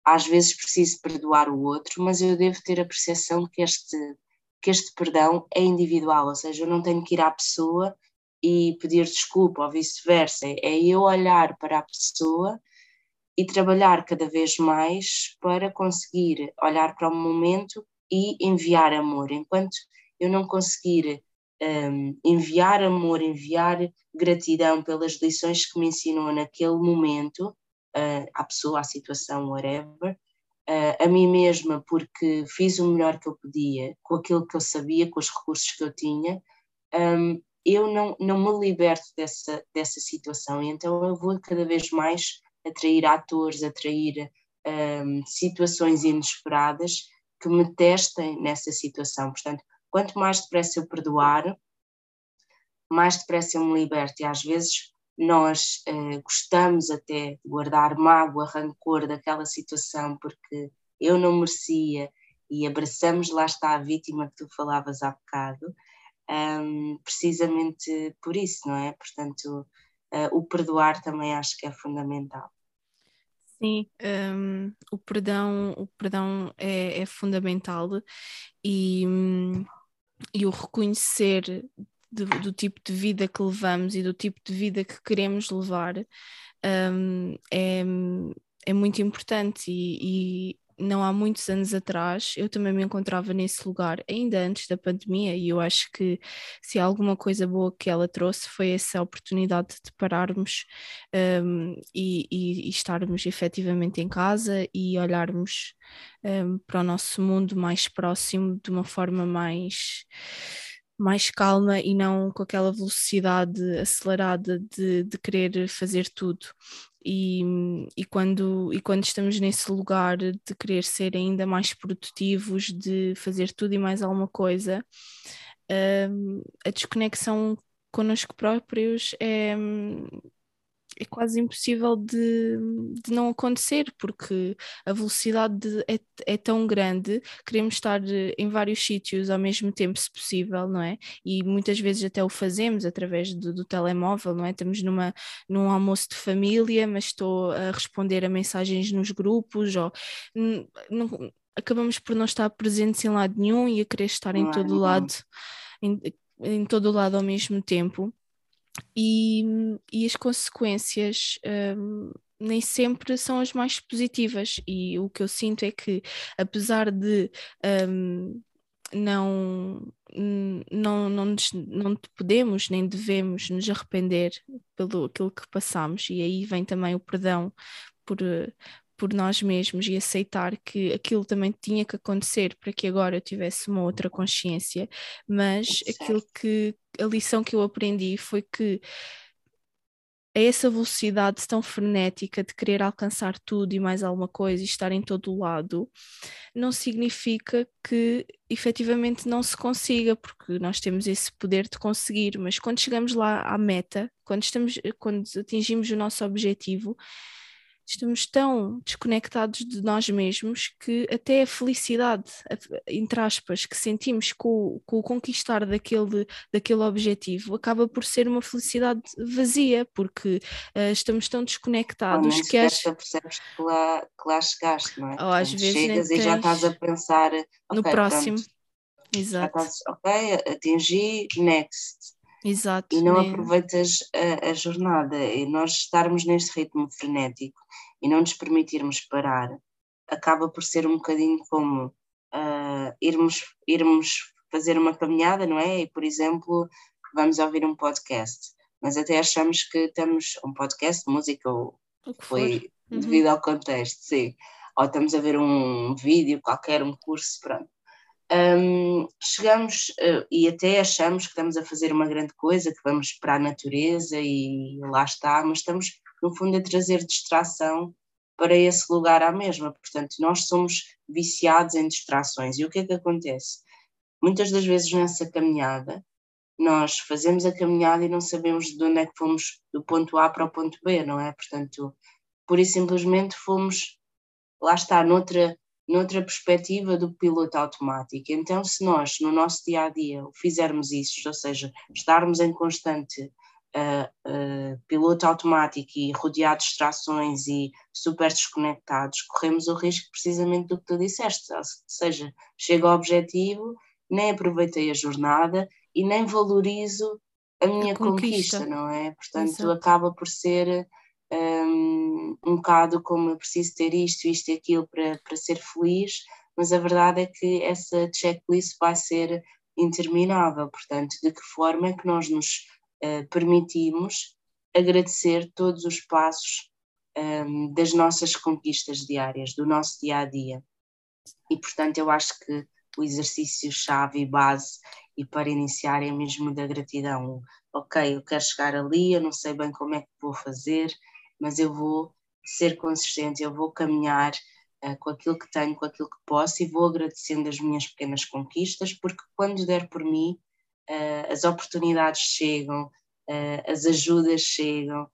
às vezes preciso de perdoar o outro, mas eu devo ter a percepção que este, que este perdão é individual, ou seja, eu não tenho que ir à pessoa e pedir desculpa ou vice-versa, é eu olhar para a pessoa e trabalhar cada vez mais para conseguir olhar para o momento e enviar amor. Enquanto eu não conseguir um, enviar amor, enviar gratidão pelas lições que me ensinou naquele momento, uh, à pessoa, à situação, whatever, uh, a mim mesma, porque fiz o melhor que eu podia, com aquilo que eu sabia, com os recursos que eu tinha, um, eu não, não me liberto dessa, dessa situação, então eu vou cada vez mais atrair atores, atrair um, situações inesperadas que me testem nessa situação. Portanto, quanto mais depressa eu perdoar, mais depressa eu me liberto. E às vezes nós uh, gostamos até de guardar mágoa, rancor daquela situação porque eu não merecia e abraçamos, lá está a vítima que tu falavas há bocado, um, precisamente por isso, não é? Portanto, uh, o perdoar também acho que é fundamental. Sim, um, o perdão, o perdão é, é fundamental e, e o reconhecer do, do, tipo de vida que levamos e do tipo de vida que queremos levar um, é, é muito importante e, e não há muitos anos atrás, eu também me encontrava nesse lugar, ainda antes da pandemia, e eu acho que se alguma coisa boa que ela trouxe foi essa oportunidade de pararmos um, e, e, e, estarmos efetivamente em casa e olharmos um, para o nosso mundo mais próximo de uma forma mais mais calma e não com aquela velocidade acelerada de, de querer fazer tudo. E, e, quando, e quando estamos nesse lugar de querer ser ainda mais produtivos, de fazer tudo e mais alguma coisa, um, a desconexão connosco próprios é, é quase impossível de, de não acontecer, porque a velocidade é, é tão grande, queremos estar em vários sítios ao mesmo tempo, se possível, não é? E muitas vezes até o fazemos através do, do telemóvel, não é? Estamos numa, num almoço de família, mas estou a responder a mensagens nos grupos, ou não, acabamos por não estar presentes em lado nenhum e a querer estar em todo lado. Em, em todo o lado ao mesmo tempo e, e as consequências um, nem sempre são as mais positivas. E o que eu sinto é que, apesar de um, não, não, não, nos, não podemos nem devemos nos arrepender pelo aquilo que passamos, e aí vem também o perdão por, por nós mesmos e aceitar que aquilo também tinha que acontecer para que agora eu tivesse uma outra consciência, mas aquilo que a lição que eu aprendi foi que a essa velocidade tão frenética de querer alcançar tudo e mais alguma coisa e estar em todo o lado, não significa que efetivamente não se consiga, porque nós temos esse poder de conseguir, mas quando chegamos lá à meta, quando, estamos, quando atingimos o nosso objetivo, estamos tão desconectados de nós mesmos que até a felicidade, entre aspas, que sentimos com, com o conquistar daquele, daquele objetivo acaba por ser uma felicidade vazia, porque uh, estamos tão desconectados que as... percebes que lá, que lá chegaste, não é? Ou às vezes chegas e já estás a pensar okay, no próximo. Pronto, Exato. Estás, ok, atingi, next. Exato. E não né? aproveitas a, a, jornada. E nós estarmos neste ritmo frenético e não nos permitirmos parar, acaba por ser um bocadinho como uh, irmos, irmos fazer uma caminhada, não é? E, por exemplo, vamos ouvir um podcast, mas até achamos que estamos um podcast, música ou o que foi uhum. devido ao contexto, sim. Ou estamos a ver um vídeo qualquer, um curso, pronto um, chegamos uh, e até achamos que estamos a fazer uma grande coisa, que vamos para a natureza e lá está, mas estamos, no fundo, a trazer distração para esse lugar à mesma. Portanto, nós somos viciados em distrações. E o que é que acontece? Muitas das vezes nessa caminhada, nós fazemos a caminhada e não sabemos de onde é que fomos do ponto A para o ponto B, não é? Portanto, pura e simplesmente fomos, lá está, noutra noutra perspectiva do piloto automático. Então, se nós, no nosso dia a dia, fizermos isso, ou seja, estarmos em constante uh, uh, piloto automático e rodeado de distrações e super desconectados, corremos o risco precisamente do que tu disseste, ou seja, chego ao objetivo, nem aproveitei a jornada e nem valorizo a minha a conquista. conquista. não é? Portanto, Exato. acaba por ser um, um bocado como eu preciso ter isto, isto e aquilo para, para ser feliz, mas a verdade é que essa checklist vai ser interminável. Portanto, de que forma é que nós nos uh, permitimos agradecer todos os passos um, das nossas conquistas diárias, do nosso dia a dia? E, portanto, eu acho que o exercício-chave e base e para iniciar é mesmo da gratidão. Ok, eu quero chegar ali, eu não sei bem como é que vou fazer, mas eu vou ser consistente, eu vou caminhar uh, com aquilo que tenho, com aquilo que posso e vou agradecendo as minhas pequenas conquistas, porque quando der por mim, uh, as oportunidades chegam, uh, as ajudas chegam.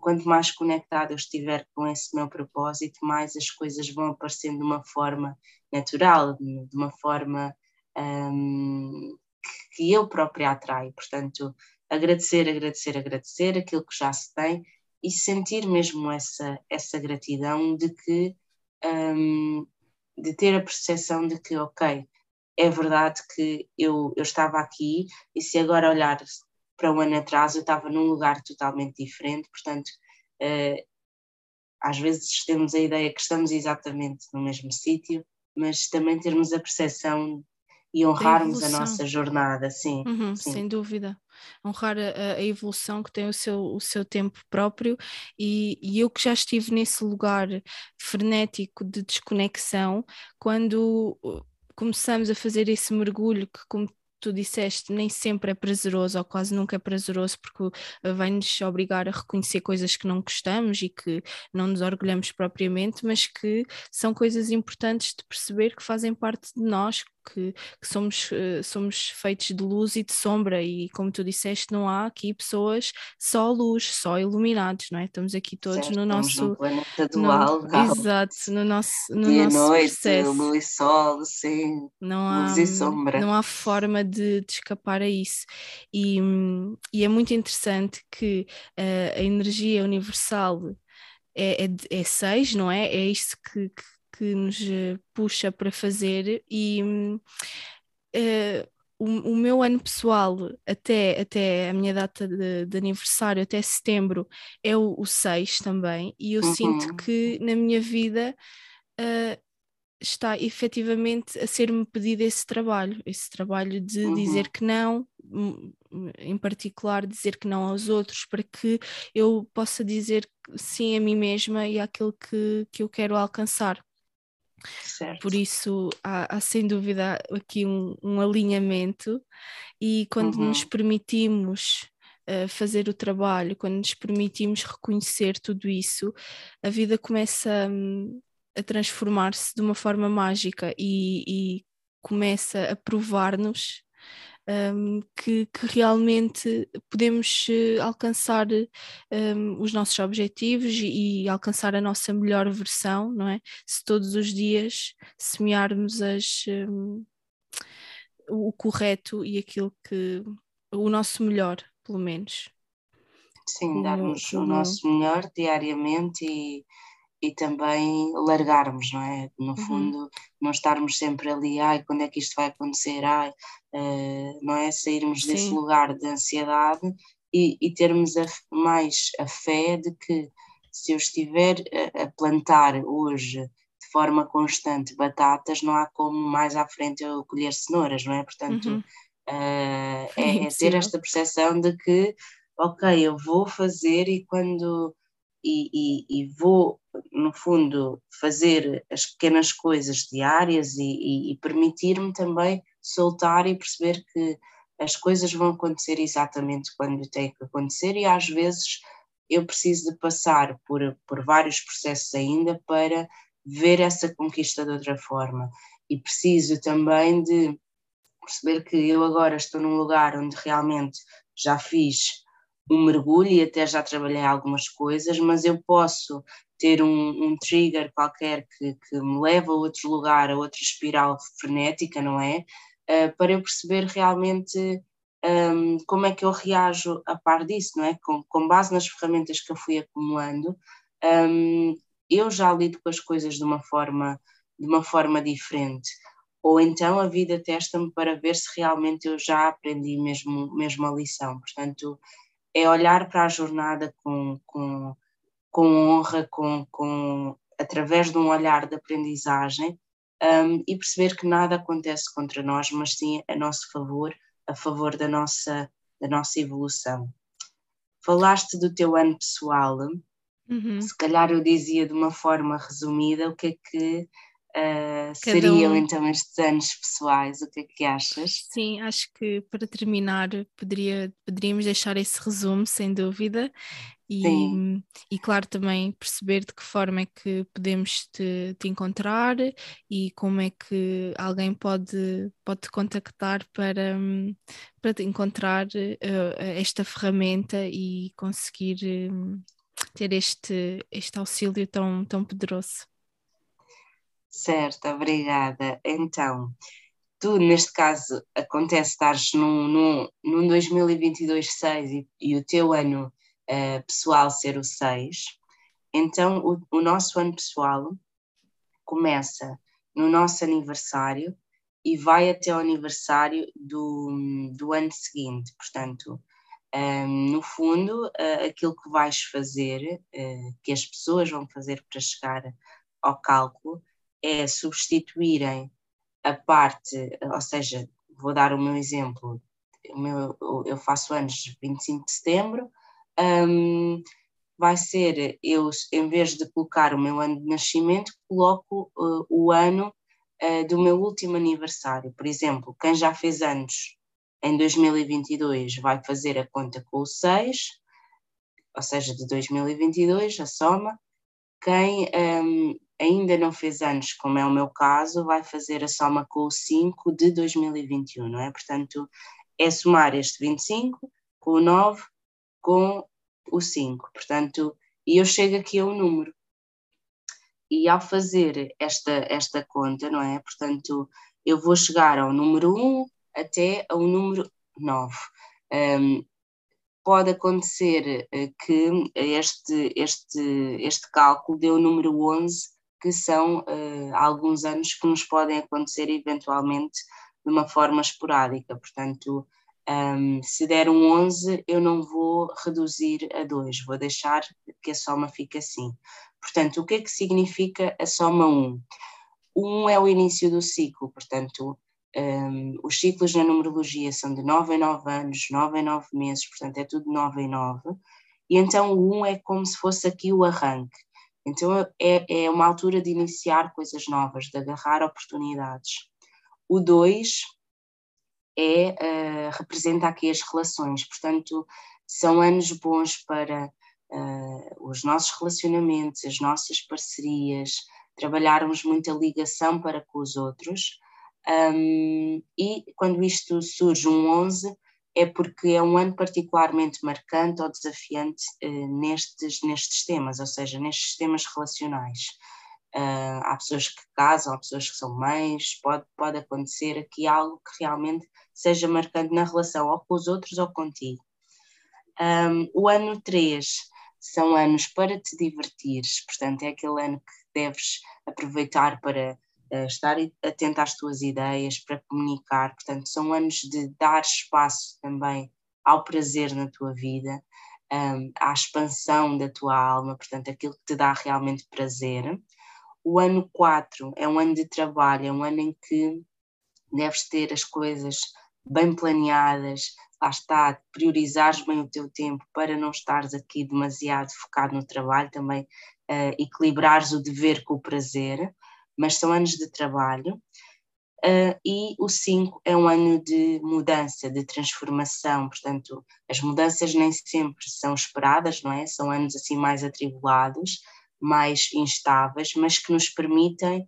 quanto mais conectado eu estiver com esse meu propósito, mais as coisas vão aparecendo de uma forma natural, de, uma forma um, que eu própria atraio. Portanto, agradecer, agradecer, agradecer aquilo que já se tem e sentir mesmo essa, essa gratidão de que um, de ter a percepção de que, ok, é verdade que eu, eu estava aqui e se agora olhar para um ano atrás eu estava num lugar totalmente diferente, portanto, uh, às vezes temos a ideia que estamos exatamente no mesmo sítio, mas também termos a percepção e honrarmos a nossa jornada, sim, uhum, sim. Sem dúvida. Honrar a, a, evolução que tem o seu, o seu tempo próprio, e, e eu que já estive nesse lugar frenético de desconexão, quando uh, começamos a fazer esse mergulho que, como tu disseste, nem sempre é prazeroso ou quase nunca é prazeroso porque eh, vai-nos obrigar a reconhecer coisas que não gostamos e que não nos orgulhamos propriamente, mas que são coisas importantes de perceber que fazem parte de nós, que, que somos, uh, somos feitos de luz e de sombra, e como tu disseste, não há aqui pessoas só luz, só iluminados, não é? Estamos aqui todos certo, no nosso. No planeta dual, no, exato, no nosso, no Dia nosso noite, processo. luz e sol, sim. Não há, luz e sombra. Não há forma de, de escapar a isso. E, e é muito interessante que uh, a energia universal é, é, é seis, não é? É isso que, que que nos eh, puxa para fazer e uh, o, o, meu ano pessoal até, até a minha data de, de aniversário, até setembro, é o, 6 também, e eu uhum. sinto que na minha vida uh, está efetivamente a ser-me pedido esse trabalho, esse trabalho de uhum. dizer que não, em particular dizer que não aos outros, para que eu possa dizer sim a mim mesma e àquilo que, que eu quero alcançar. Certo. Por isso há, há, sem dúvida aqui um, um alinhamento, e quando uhum. nos permitimos uh, fazer o trabalho, quando nos permitimos reconhecer tudo isso, a vida começa um, a transformar-se de uma forma mágica e, e começa a provar-nos um, que, que, realmente podemos uh, alcançar um, os nossos objetivos e, e, alcançar a nossa melhor versão, não é? Se todos os dias semearmos as, um, o correto e aquilo que. o nosso melhor, pelo menos. Sim, darmos o nosso melhor diariamente e e também largarmos, não é? No uhum. fundo, não estarmos sempre ali, ai, quando é que isto vai acontecer, ai, uh, não é? Sairmos Sim. desse lugar de ansiedade e, e termos a, mais a fé de que se eu estiver a, a, plantar hoje de forma constante batatas, não há como mais à frente eu colher cenouras, não é? Portanto, uhum. uh, é, é ter esta percepção de que, ok, eu vou fazer e quando e, e, e, vou, no fundo, fazer as pequenas coisas diárias e, e permitir-me também soltar e perceber que as coisas vão acontecer exatamente quando têm que acontecer e às vezes eu preciso de passar por, por vários processos ainda para ver essa conquista de outra forma. E preciso também de perceber que eu agora estou num lugar onde realmente já fiz um mergulho e até já trabalhei algumas coisas, mas eu posso ter um, um trigger qualquer que, que, me leva a outro lugar, a outra espiral frenética, não é? Uh, para eu perceber realmente um, como é que eu reajo a par disso, não é? Com, com base nas ferramentas que eu fui acumulando, um, eu já lido com as coisas de uma forma, de uma forma diferente. Ou então a vida testa-me para ver se realmente eu já aprendi mesmo, mesmo a lição. Portanto, é olhar para a jornada com, com, com honra, com, com, através de um olhar de aprendizagem um, e perceber que nada acontece contra nós, mas sim a nosso favor a favor da nossa, da nossa evolução. Falaste do teu ano pessoal, uhum. se calhar eu dizia de uma forma resumida o que é que uh, seriam um... então estes anos pessoais, o que é que achas? Sim, acho que para terminar poderia, poderíamos deixar esse resumo, sem dúvida, e, e, claro, também perceber de que forma é que podemos te, te, encontrar e como é que alguém pode, pode te contactar para, para te encontrar uh, esta ferramenta e conseguir um, ter este, este auxílio tão, tão poderoso. Certo, obrigada. Então, tu, neste caso, acontece estares num, num, num 2022-6 e, e o teu ano uh, pessoal ser o 6, então o, o nosso ano pessoal começa no nosso aniversário e vai até o aniversário do, do ano seguinte. Portanto, um, ehm, no fundo, uh, aquilo que vais fazer, uh, que as pessoas vão fazer para chegar ao cálculo, é substituírem a parte, ou seja, vou dar o meu exemplo, meu, eu faço anos 25 de setembro, um, vai ser, eu em vez de colocar o meu ano de nascimento, coloco uh, o ano uh, do meu último aniversário. Por exemplo, quem já fez anos em 2022 vai fazer a conta com o 6, ou seja, de 2022, a soma. Quem um, ainda não fez anos, como é o meu caso, vai fazer a soma com o 5 de 2021, não é? Portanto, é somar este 25 com o 9 com o 5. Portanto, e eu chego aqui a um número. E ao fazer esta, esta conta, não é? Portanto, eu vou chegar ao número 1 até ao número 9. Um, pode acontecer eh, que este, este, este cálculo dê o número 11, que são uh, alguns anos que nos podem acontecer eventualmente de uma forma esporádica. Portanto, um, se der um 11, eu não vou reduzir a 2, vou deixar que a soma fique assim. Portanto, o que é que significa a soma 1? 1 é o início do ciclo, portanto, um, os ciclos na numerologia são de 9 em 9 anos, 9 em 9 meses, portanto é tudo 9 em 9, e então o 1 é como se fosse aqui o arranque. Então é, é uma altura de iniciar coisas novas, de agarrar oportunidades. O 2 é, uh, representa aqui as relações, portanto, são anos bons para uh, os nossos relacionamentos, as nossas parcerias, trabalharmos muita ligação para com os outros. Um, e quando isto surge um 11, é porque é um ano particularmente marcante ou desafiante uh, nestes, nestes temas, ou seja, nestes temas relacionais. Uh, há pessoas que casam, há pessoas que são mães, pode, pode acontecer aqui algo que realmente seja marcante na relação ou com os outros ou contigo. Um, o ano 3 são anos para te divertires, portanto, é aquele ano que deves aproveitar para estar atento às tuas ideias, para comunicar, portanto, são anos de dar espaço também ao prazer na tua vida, um, à expansão da tua alma, portanto, aquilo que te dá realmente prazer. O ano 4 é um ano de trabalho, é um ano em que deves ter as coisas bem planeadas, lá está, priorizares bem o teu tempo para não estares aqui demasiado focado no trabalho, também uh, equilibrares o dever com o prazer, mas são anos de trabalho. Uh, e o 5 é um ano de mudança, de transformação, portanto, as mudanças nem sempre são esperadas, não é? São anos assim mais atribulados, mais instáveis, mas que nos permitem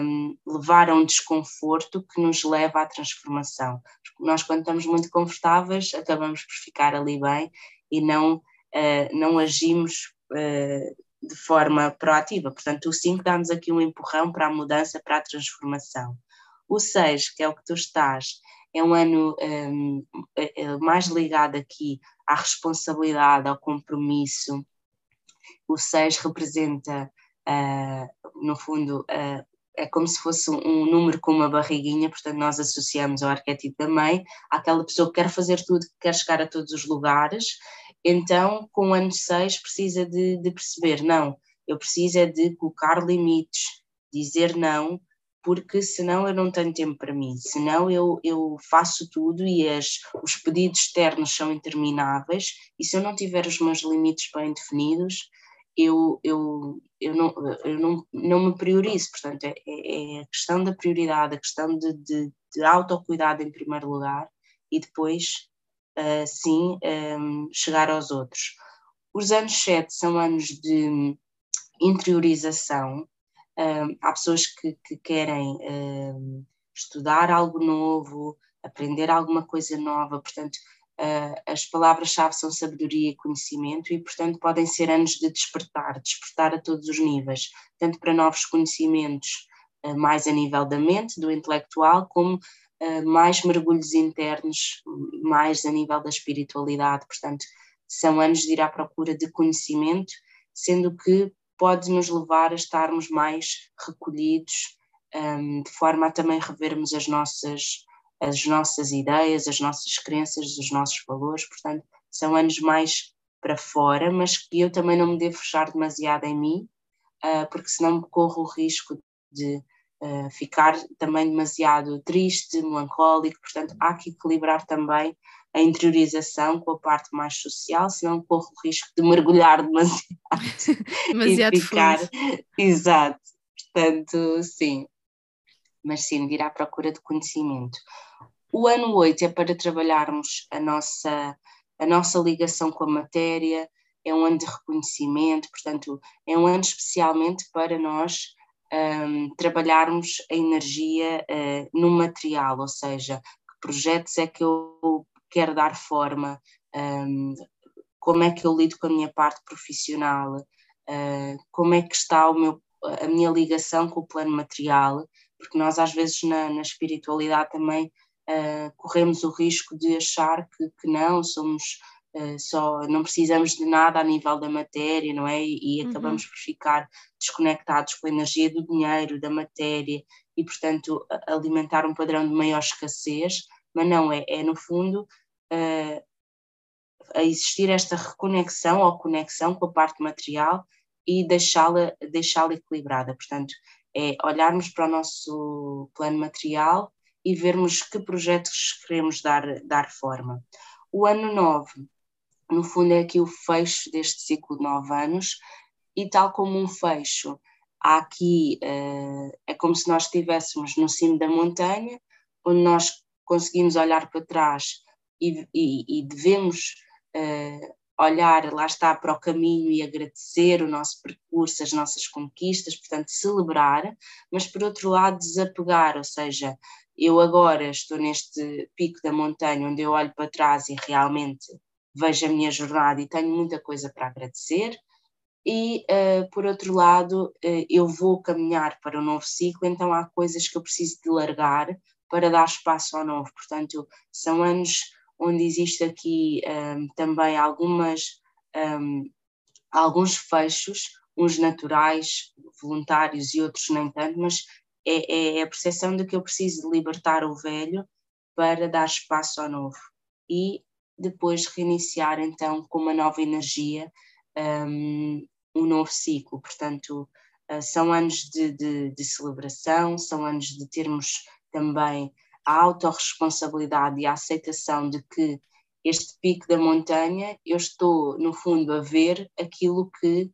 um, levar a um desconforto que nos leva à transformação. Nós, quando estamos muito confortáveis, acabamos por ficar ali bem e não, uh, não agimos uh, de forma proativa. Portanto, o 5 dá-nos aqui um empurrão para a mudança, para a transformação. O 6, que é o que tu estás, é um ano um, é, é mais ligado aqui à responsabilidade, ao compromisso. O 6 representa, uh, no fundo, uh, é como se fosse um número com uma barriguinha, portanto, nós associamos ao arquétipo da mãe àquela pessoa que quer fazer tudo, que quer chegar a todos os lugares. Então, com o ano 6, precisa de, de perceber: não, eu preciso é de colocar limites, dizer não, porque senão eu não tenho tempo para mim, senão eu, eu faço tudo e as, os pedidos externos são intermináveis, e se eu não tiver os meus limites bem definidos, eu, eu, eu, não, eu não, não me priorizo. Portanto, é, é, é a questão da prioridade, a questão de, de, de autocuidado em primeiro lugar e depois, uh, sim, ah, chegar aos outros. Os anos 7 são anos de interiorização. Ah, há pessoas que, que querem estudar algo novo, aprender alguma coisa nova, portanto, as palavras-chave são sabedoria e conhecimento e, portanto, podem ser anos de despertar, despertar a todos os níveis, tanto para novos conhecimentos, mais a nível da mente, do intelectual, como mais mergulhos internos, mais a nível da espiritualidade. Portanto, são anos de ir à procura de conhecimento, sendo que pode nos levar a estarmos mais recolhidos, um, de forma a também revermos as nossas as nossas ideias, as nossas crenças, os nossos valores, portanto, são anos mais para fora, mas que eu também não me devo fechar demasiado em mim, uh, porque senão corro o risco de uh, ficar também demasiado triste, melancólico, portanto, há que equilibrar também a interiorização com a parte mais social, senão corro o risco de mergulhar demasiado, demasiado e ficar. Exato, portanto, sim, mas sim de ir à procura de conhecimento. O ano 8 é para trabalharmos a nossa, a nossa ligação com a matéria, é um ano de reconhecimento, portanto, é um ano especialmente para nós um, trabalharmos a energia uh, no material, ou seja, que projetos é que eu quero dar forma, um, como é que eu lido com a minha parte profissional, uh, como é que está meu, a minha ligação com o plano material, porque nós às vezes na, na espiritualidade também uh, corremos o risco de achar que, que não, somos uh, só, não precisamos de nada a nível da matéria, não é? E, e uhum. acabamos por ficar desconectados com a energia do dinheiro, da matéria, e portanto alimentar um padrão de maior escassez, mas não, é, é no fundo uh, a existir esta reconexão ou conexão com a parte material e deixá-la deixá equilibrada. Portanto, é olharmos para o nosso plano material e vermos que projetos queremos dar, dar forma. O ano 9, no fundo, é aqui o fecho deste ciclo de nove anos, e tal como um fecho, há aqui, uh, é como se nós estivéssemos no cimo da montanha, onde nós conseguimos olhar para trás e, e, e devemos uh, olhar, lá está, para o caminho e agradecer o nosso percurso, as nossas conquistas, portanto, celebrar, mas por outro lado, desapegar, ou seja, eu agora estou neste pico da montanha onde eu olho para trás e realmente vejo a minha jornada e tenho muita coisa para agradecer. E, uh, por outro lado, uh, eu vou caminhar para um novo ciclo, então há coisas que eu preciso de largar para dar espaço ao novo. Portanto, são anos onde existe aqui um, também algumas, um, alguns fechos, uns naturais, voluntários e outros nem tanto, mas é, é a percepção de que eu preciso libertar o velho para dar espaço ao novo e depois reiniciar então com uma nova energia um, um novo ciclo. Portanto, uh, são anos de, de, de, celebração, são anos de termos também a autorresponsabilidade e a aceitação de que este pico da montanha, eu estou, no fundo, a ver aquilo que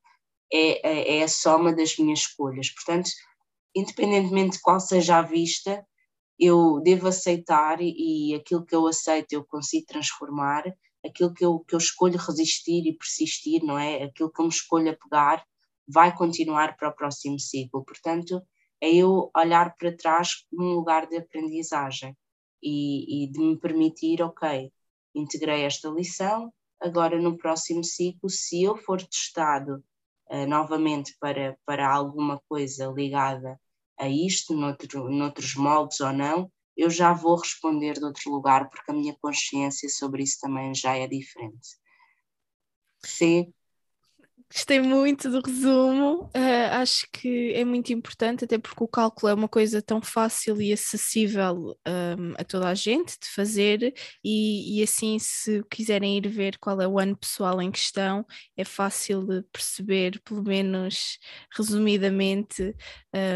é, é, é a soma das minhas escolhas. Portanto, independentemente de qual seja a vista, eu devo aceitar e, aquilo que eu aceito eu consigo transformar, aquilo que eu, que eu escolho resistir e persistir, não é? Aquilo que eu me escolho a pegar vai continuar para o próximo ciclo. Portanto, é eu olhar para trás num lugar de aprendizagem e, e de me permitir, ok, integrei esta lição, agora no próximo ciclo, se eu for testado uh, novamente para, para alguma coisa ligada a isto, noutro, noutros moldes ou não, eu já vou responder de outro lugar, porque a minha consciência sobre isso também já é diferente. Sim, Gostei muito do resumo. Uh, acho que é muito importante, até porque o cálculo é uma coisa tão fácil e acessível um, a toda a gente de fazer, e, e, assim, se quiserem ir ver qual é o ano pessoal em questão, é fácil de perceber, pelo menos resumidamente,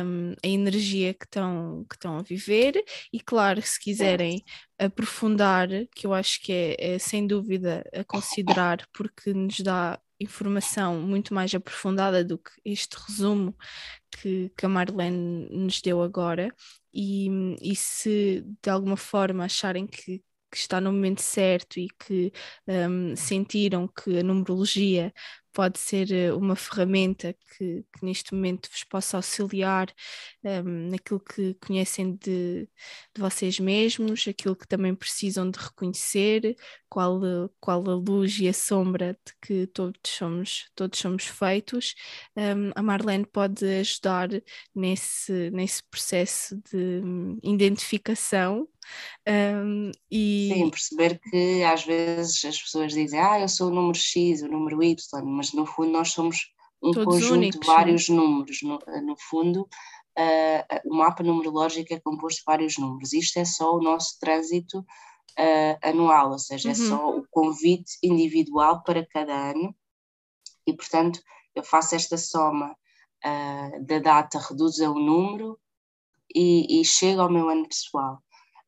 um, a energia que estão, que estão a viver. E claro, se quiserem aprofundar, que eu acho que é, é sem dúvida a considerar, porque nos dá informação muito mais aprofundada do que este resumo que, que a Marlene nos deu agora. E, e se de alguma forma acharem que, que está no momento certo e que um, sentiram que a numerologia pode ser eh, uma ferramenta que, que neste momento vos possa auxiliar um, naquilo que conhecem de, de, vocês mesmos, aquilo que também precisam de reconhecer, qual, qual a luz e a sombra de que todos somos, todos somos feitos. Um, a Marlene pode ajudar nesse, nesse processo de hum, identificação um, e... Sim, perceber que às vezes as pessoas dizem, ah, eu sou o número X, o número Y, mas no fundo nós somos um Todos conjunto únicos, de vários né? números. No, no fundo, uh, o mapa numerológico é composto de vários números. Isto é só o nosso trânsito uh, anual, ou seja, é uhum. é só o convite individual para cada ano. E, portanto, eu faço esta soma uh, da data, reduzo a um número e, e chego ao meu ano pessoal.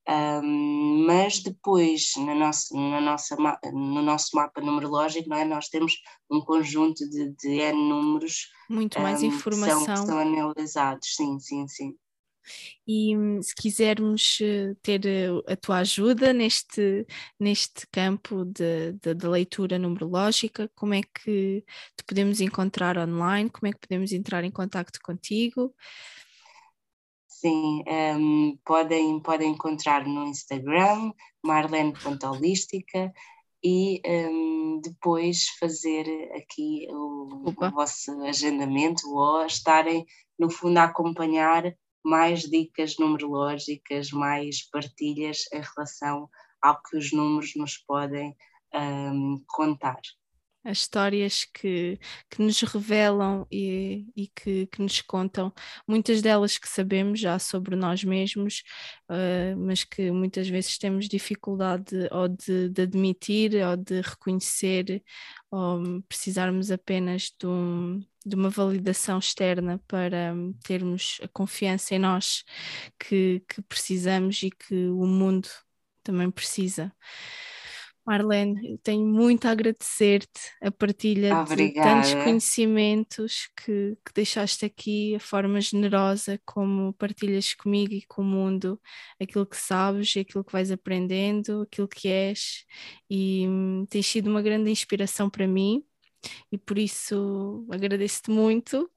Um, mas depois, na nossa, na nossa, no nosso mapa numerológico, não é? nós temos um conjunto de, de N números. Muito mais um, informação. Que são, que são analisados, sim, sim, sim. E hum, se quisermos eh, ter eh, a tua ajuda neste, neste campo de, leitura numerológica, como é que te podemos encontrar online? Como é que podemos entrar em contato contigo? Sim, um, podem, podem encontrar no Instagram, marlene.holística, e um, depois fazer aqui o, o, vosso agendamento ou estarem, no fundo, a acompanhar mais dicas numerológicas, mais partilhas em relação ao que os números nos podem um, contar as histórias que, que nos revelam e, e que, que, nos contam, muitas delas que sabemos já sobre nós mesmos, uh, mas que muitas vezes temos dificuldade ou de, de, admitir ou de reconhecer, ou precisarmos apenas de, um, de uma validação externa para termos a confiança em nós que, que precisamos e que o mundo também precisa. Marlene, tenho muito a agradecer-te a partilha Obrigada. de tantos conhecimentos que, que, deixaste aqui, a forma generosa como partilhas comigo e com o mundo aquilo que sabes e aquilo que vais aprendendo, aquilo que és, e hum, tens sido uma grande inspiração para mim. E por isso agradeço-te muito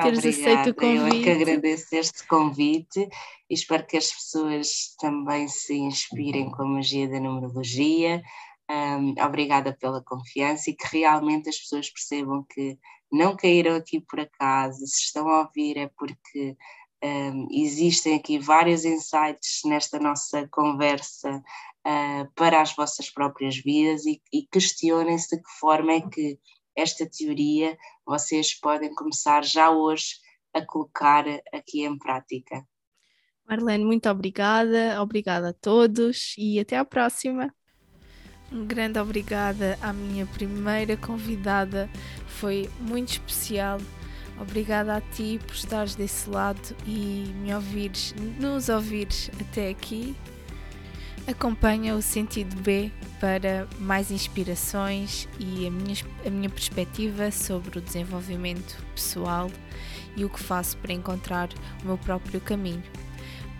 teres Obrigada. aceito o convite. Eu é que agradeço este convite e espero que as pessoas também se inspirem com a magia da numerologia, um, obrigada pela confiança e que realmente as pessoas percebam que não caíram aqui por acaso, se estão a ouvir é porque um, existem aqui vários insights nesta nossa conversa uh, para as vossas próprias vidas e, e questionem-se de que forma é que esta teoria vocês podem começar já hoje a colocar aqui em prática. Marlene, muito obrigada, obrigada a todos e até à próxima. Um grande obrigada à minha primeira convidada, foi muito especial. Obrigada a ti por estares desse lado e me ouvires, nos ouvires até aqui. Acompanha o Sentido B para mais inspirações e a minha, a minha perspectiva sobre o desenvolvimento pessoal e o que faço para encontrar o meu próprio caminho.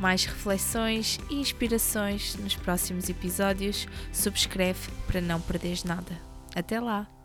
Mais reflexões e inspirações nos próximos episódios. Subscreve para não perderes nada. Até lá!